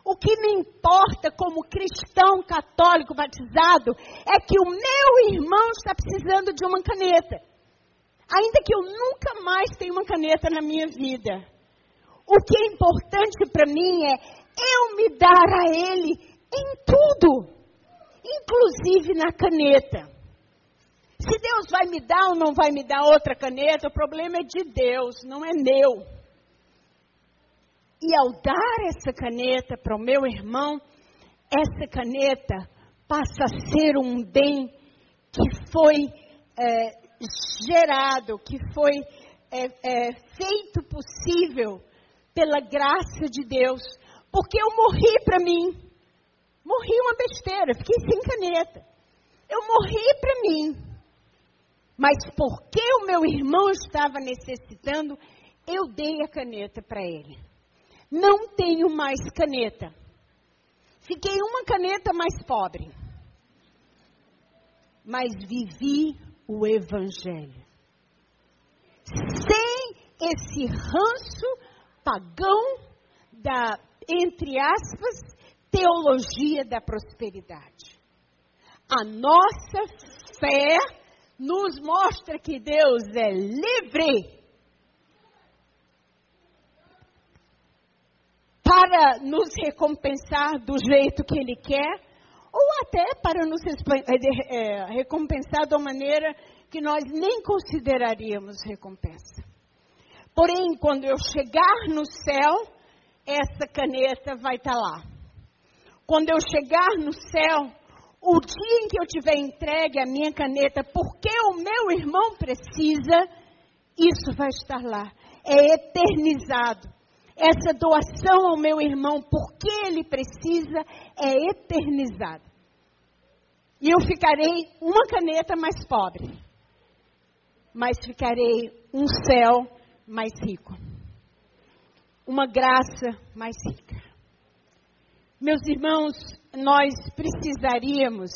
O que me importa como cristão católico batizado é que o meu irmão está precisando de uma caneta. Ainda que eu nunca mais tenha uma caneta na minha vida. O que é importante para mim é eu me dar a ele em tudo, inclusive na caneta. Se Deus vai me dar ou não vai me dar outra caneta, o problema é de Deus, não é meu. E ao dar essa caneta para o meu irmão, essa caneta passa a ser um bem que foi é, gerado, que foi é, é, feito possível pela graça de Deus. Porque eu morri para mim. Morri uma besteira, fiquei sem caneta. Eu morri para mim. Mas porque o meu irmão estava necessitando, eu dei a caneta para ele. Não tenho mais caneta. Fiquei uma caneta mais pobre. Mas vivi o Evangelho. Sem esse ranço pagão da, entre aspas, teologia da prosperidade. A nossa fé nos mostra que Deus é livre para nos recompensar do jeito que Ele quer, ou até para nos é, é, recompensar uma maneira que nós nem consideraríamos recompensa. Porém, quando eu chegar no céu, essa caneta vai estar lá. Quando eu chegar no céu, o dia em que eu tiver entregue a minha caneta, porque o meu irmão precisa, isso vai estar lá. É eternizado. Essa doação ao meu irmão, porque ele precisa, é eternizada. E eu ficarei uma caneta mais pobre, mas ficarei um céu mais rico. Uma graça mais rica. Meus irmãos, nós precisaríamos,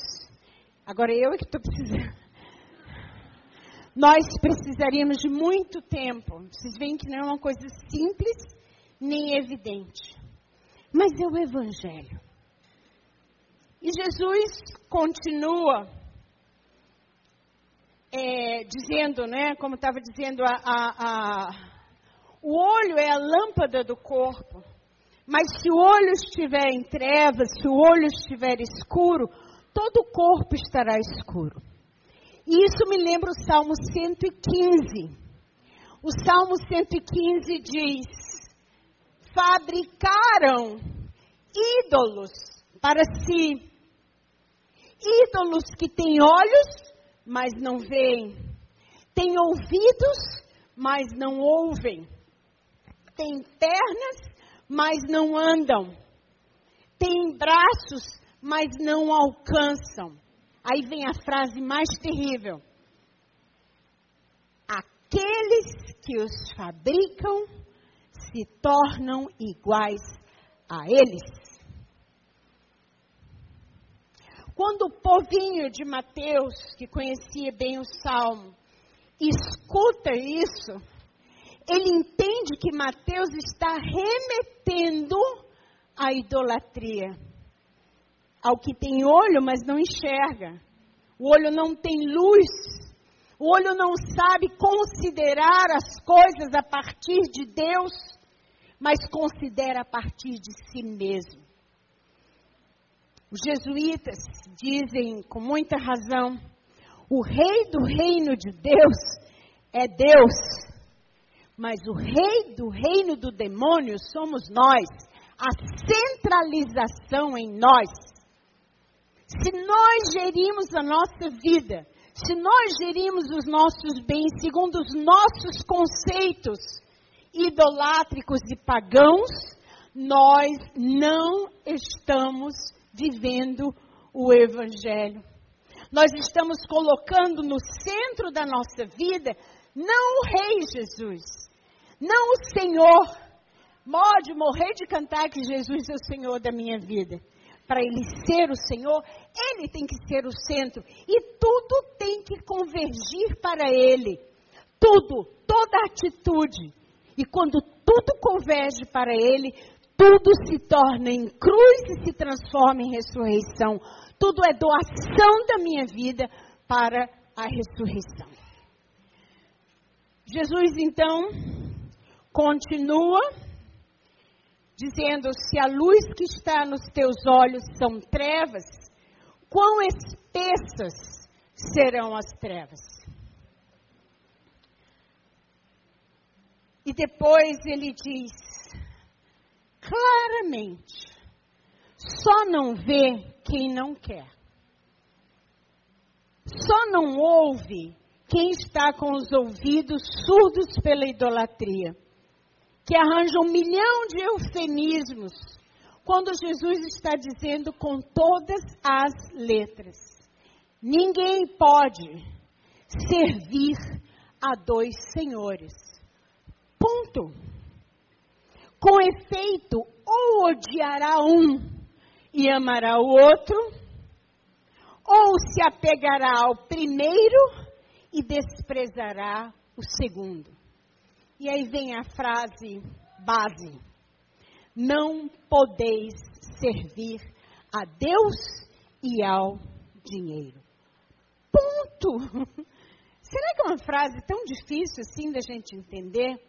agora eu é que estou precisando, nós precisaríamos de muito tempo. Vocês veem que não é uma coisa simples nem evidente, mas é o Evangelho. E Jesus continua é, dizendo, né, como estava dizendo, a, a, a, o olho é a lâmpada do corpo. Mas se o olho estiver em trevas, se o olho estiver escuro, todo o corpo estará escuro. E isso me lembra o Salmo 115. O Salmo 115 diz: Fabricaram ídolos para si, ídolos que têm olhos, mas não veem, têm ouvidos, mas não ouvem, têm pernas, mas não andam. Têm braços, mas não alcançam. Aí vem a frase mais terrível. Aqueles que os fabricam se tornam iguais a eles. Quando o povinho de Mateus, que conhecia bem o salmo, escuta isso, ele entende que Mateus está remetendo à idolatria. Ao que tem olho, mas não enxerga. O olho não tem luz. O olho não sabe considerar as coisas a partir de Deus, mas considera a partir de si mesmo. Os jesuítas dizem com muita razão: o rei do reino de Deus é Deus mas o rei do reino do demônio somos nós. A centralização em nós. Se nós gerimos a nossa vida, se nós gerimos os nossos bens segundo os nossos conceitos idolátricos e pagãos, nós não estamos vivendo o Evangelho. Nós estamos colocando no centro da nossa vida não o Rei Jesus, não o Senhor. Pode morrer de cantar que Jesus é o Senhor da minha vida. Para ele ser o Senhor, ele tem que ser o centro. E tudo tem que convergir para ele. Tudo, toda atitude. E quando tudo converge para ele, tudo se torna em cruz e se transforma em ressurreição. Tudo é doação da minha vida para a ressurreição. Jesus então continua dizendo: se a luz que está nos teus olhos são trevas, quão espessas serão as trevas? E depois ele diz claramente: só não vê quem não quer. Só não ouve quem está com os ouvidos surdos pela idolatria, que arranja um milhão de eufemismos, quando Jesus está dizendo com todas as letras: ninguém pode servir a dois senhores. Ponto. Com efeito, ou odiará um e amará o outro, ou se apegará ao primeiro e desprezará o segundo. E aí vem a frase base: Não podeis servir a Deus e ao dinheiro. Ponto. [LAUGHS] Será que é uma frase tão difícil assim da gente entender?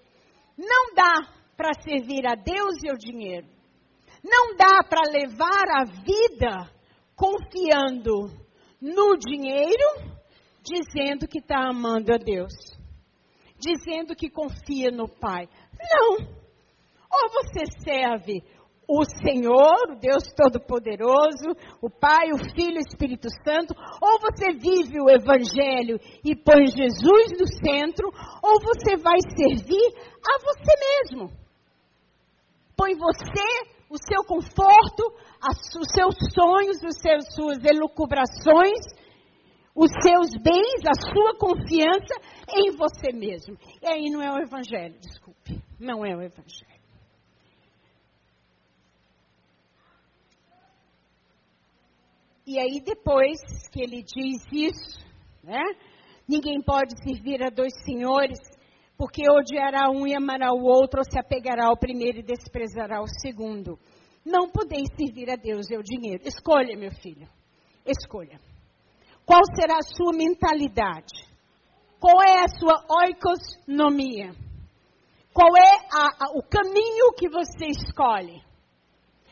Não dá para servir a Deus e ao dinheiro. Não dá para levar a vida confiando no dinheiro, dizendo que está amando a Deus, dizendo que confia no Pai. Não. Ou você serve o Senhor, o Deus Todo-Poderoso, o Pai, o Filho o Espírito Santo, ou você vive o Evangelho e põe Jesus no centro, ou você vai servir a você mesmo. Põe você, o seu conforto, os seus sonhos, os seus, suas elucubrações, os seus bens, a sua confiança em você mesmo. E aí não é o Evangelho, desculpe, não é o Evangelho. E aí, depois que ele diz isso, né? Ninguém pode servir a dois senhores, porque odiará um e amará o outro, ou se apegará ao primeiro e desprezará o segundo. Não podeis servir a Deus e ao dinheiro. Escolha, meu filho. Escolha. Qual será a sua mentalidade? Qual é a sua oikosnomia? Qual é a, a, o caminho que você escolhe?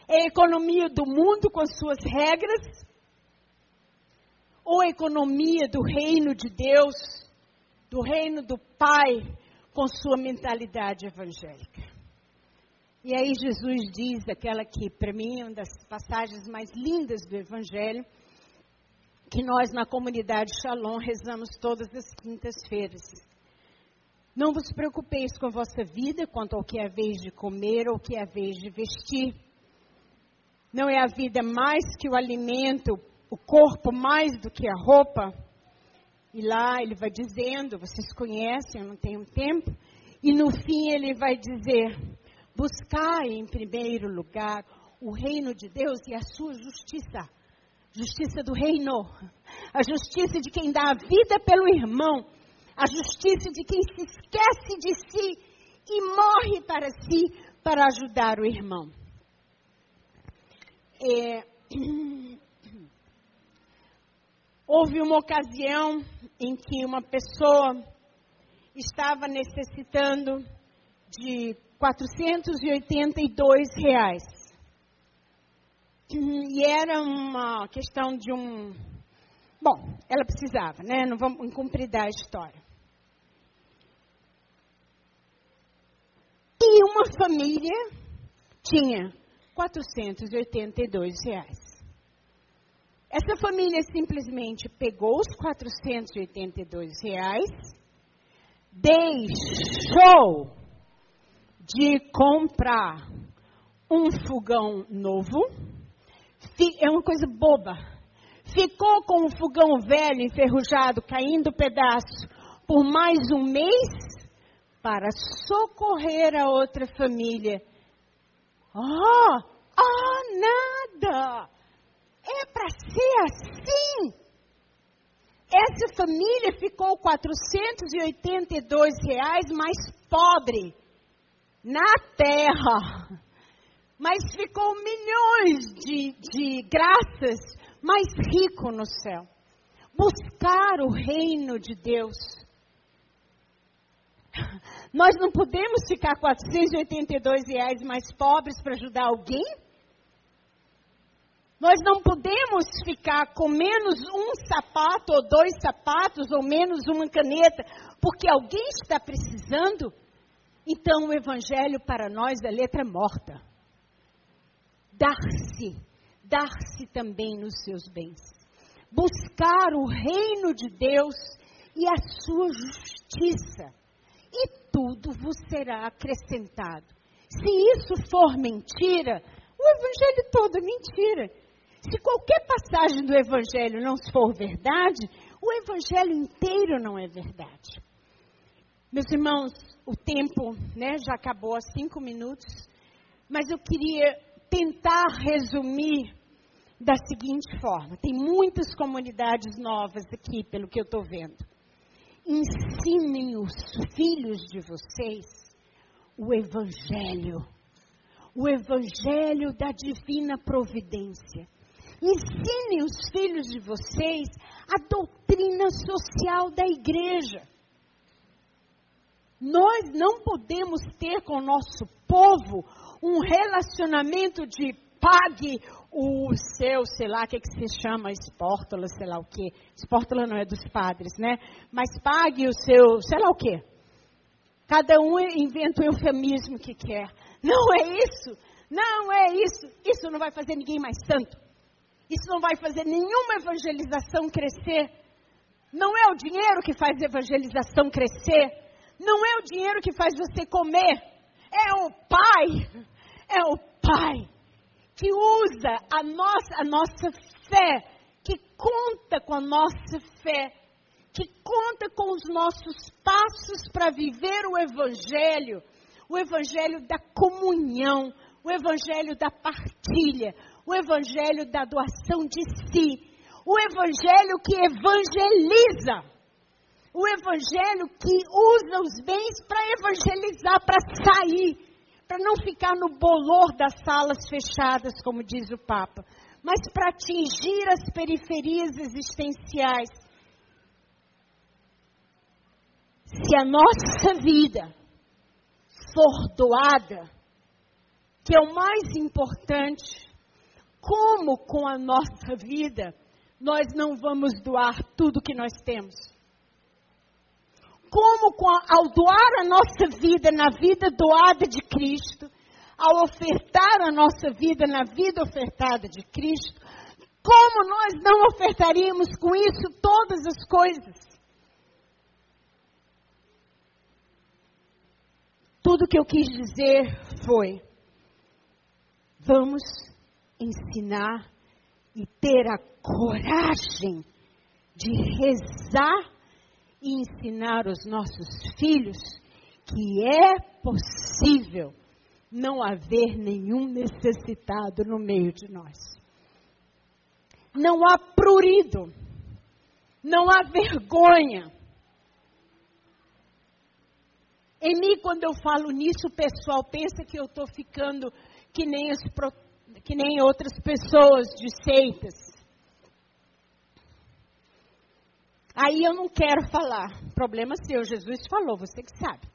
É a economia do mundo com suas regras? ou a economia do reino de Deus, do reino do Pai, com sua mentalidade evangélica. E aí Jesus diz aquela que para mim é uma das passagens mais lindas do Evangelho, que nós na comunidade Shalom rezamos todas as quintas-feiras. Não vos preocupeis com a vossa vida quanto ao que é a vez de comer ou que é a vez de vestir. Não é a vida mais que o alimento o corpo mais do que a roupa. E lá ele vai dizendo, vocês conhecem, eu não tenho tempo. E no fim ele vai dizer: buscai em primeiro lugar o reino de Deus e a sua justiça. Justiça do reino. A justiça de quem dá a vida pelo irmão. A justiça de quem se esquece de si e morre para si para ajudar o irmão. É, [CLEARS THROAT] Houve uma ocasião em que uma pessoa estava necessitando de 482 reais. E era uma questão de um. Bom, ela precisava, né? Não vamos incumpridar a história. E uma família tinha 482 reais. Essa família simplesmente pegou os 482 reais, deixou de comprar um fogão novo, é uma coisa boba. Ficou com o fogão velho, enferrujado, caindo pedaço, por mais um mês, para socorrer a outra família. Ah, ah, nada! É para ser assim. Essa família ficou 482 reais mais pobre na terra. Mas ficou milhões de, de graças mais rico no céu. Buscar o reino de Deus. Nós não podemos ficar 482 reais mais pobres para ajudar alguém? Nós não podemos ficar com menos um sapato, ou dois sapatos, ou menos uma caneta, porque alguém está precisando. Então, o Evangelho para nós é letra morta. Dar-se, dar-se também nos seus bens. Buscar o reino de Deus e a sua justiça, e tudo vos será acrescentado. Se isso for mentira, o Evangelho todo é mentira. Se qualquer passagem do Evangelho não for verdade, O evangelho inteiro não é verdade. Meus irmãos, o tempo né, já acabou há cinco minutos, mas eu queria tentar resumir da seguinte forma: tem muitas comunidades novas aqui, pelo que eu estou vendo. Ensinem os filhos de vocês o Evangelho, o Evangelho da divina providência. Ensinem os filhos de vocês a doutrina social da igreja. Nós não podemos ter com o nosso povo um relacionamento de pague o seu, sei lá, o que, que se chama, espórtola, sei lá o quê. Espórtola não é dos padres, né? Mas pague o seu, sei lá o quê. Cada um inventa o eufemismo que quer. Não é isso. Não é isso. Isso não vai fazer ninguém mais santo. Isso não vai fazer nenhuma evangelização crescer. Não é o dinheiro que faz a evangelização crescer. Não é o dinheiro que faz você comer. É o Pai. É o Pai que usa a nossa, a nossa fé, que conta com a nossa fé, que conta com os nossos passos para viver o Evangelho, o Evangelho da comunhão, o Evangelho da partilha, o Evangelho da doação de si, o Evangelho que evangeliza, o Evangelho que usa os bens para evangelizar, para sair para não ficar no bolor das salas fechadas, como diz o Papa, mas para atingir as periferias existenciais. Se a nossa vida for doada, que é o mais importante, como com a nossa vida nós não vamos doar tudo que nós temos? Como ao doar a nossa vida na vida doada de Cristo, ao ofertar a nossa vida na vida ofertada de Cristo, como nós não ofertaríamos com isso todas as coisas? Tudo que eu quis dizer foi: vamos ensinar e ter a coragem de rezar e ensinar os nossos filhos que é possível não haver nenhum necessitado no meio de nós. Não há prurido, não há vergonha. Em mim, quando eu falo nisso, o pessoal pensa que eu estou ficando que nem, as, que nem outras pessoas de seitas. Aí eu não quero falar. Problema seu, Jesus falou, você que sabe.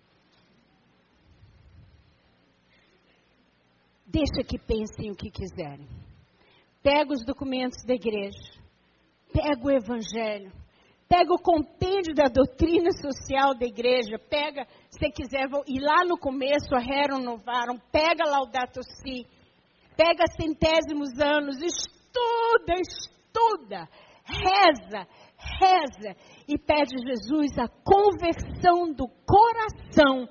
Deixa que pensem o que quiserem. Pega os documentos da igreja. Pega o evangelho. Pega o compêndio da doutrina social da igreja. Pega, se quiser, ir lá no começo, a Rerum Novarum. Pega Laudato Si. Pega centésimos anos. Estuda, estuda. Reza reza e pede a Jesus a conversão do coração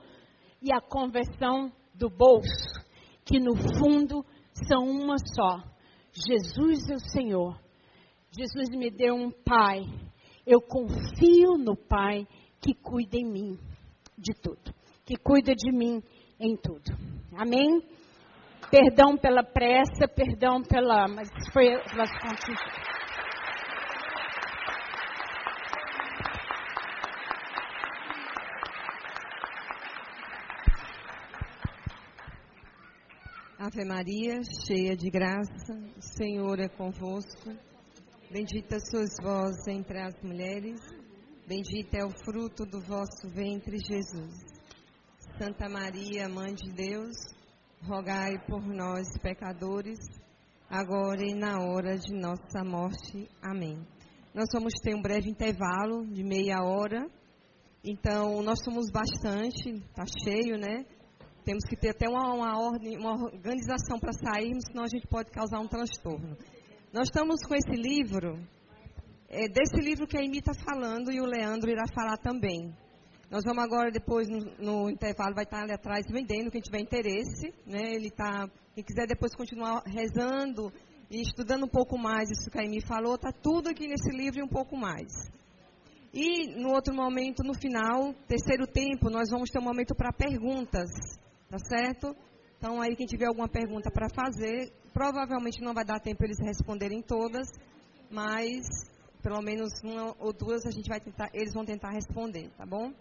e a conversão do bolso, que no fundo são uma só. Jesus é o Senhor. Jesus me deu um Pai. Eu confio no Pai que cuida em mim de tudo, que cuida de mim em tudo. Amém? Perdão pela pressa, perdão pela. Mas foi Ave Maria, cheia de graça, o Senhor é convosco. Bendita sois vós entre as mulheres, bendito é o fruto do vosso ventre, Jesus. Santa Maria, Mãe de Deus, rogai por nós, pecadores, agora e na hora de nossa morte. Amém. Nós vamos ter um breve intervalo de meia hora. Então, nós somos bastante, está cheio, né? Temos que ter até uma, uma, ordem, uma organização para sairmos, senão a gente pode causar um transtorno. Nós estamos com esse livro, é desse livro que a Amy está falando e o Leandro irá falar também. Nós vamos agora, depois, no, no, intervalo, vai estar ali atrás vendendo, quem tiver interesse. Né? Ele tá, quem quiser depois continuar rezando e estudando um pouco mais isso que a Amy falou, está tudo aqui nesse livro e um pouco mais. E no outro momento, no final, terceiro tempo, nós vamos ter um momento para perguntas, tá certo? Então aí quem tiver alguma pergunta para fazer, provavelmente não vai dar tempo eles responderem todas, mas pelo menos uma ou duas a gente vai tentar, eles vão tentar responder, tá bom?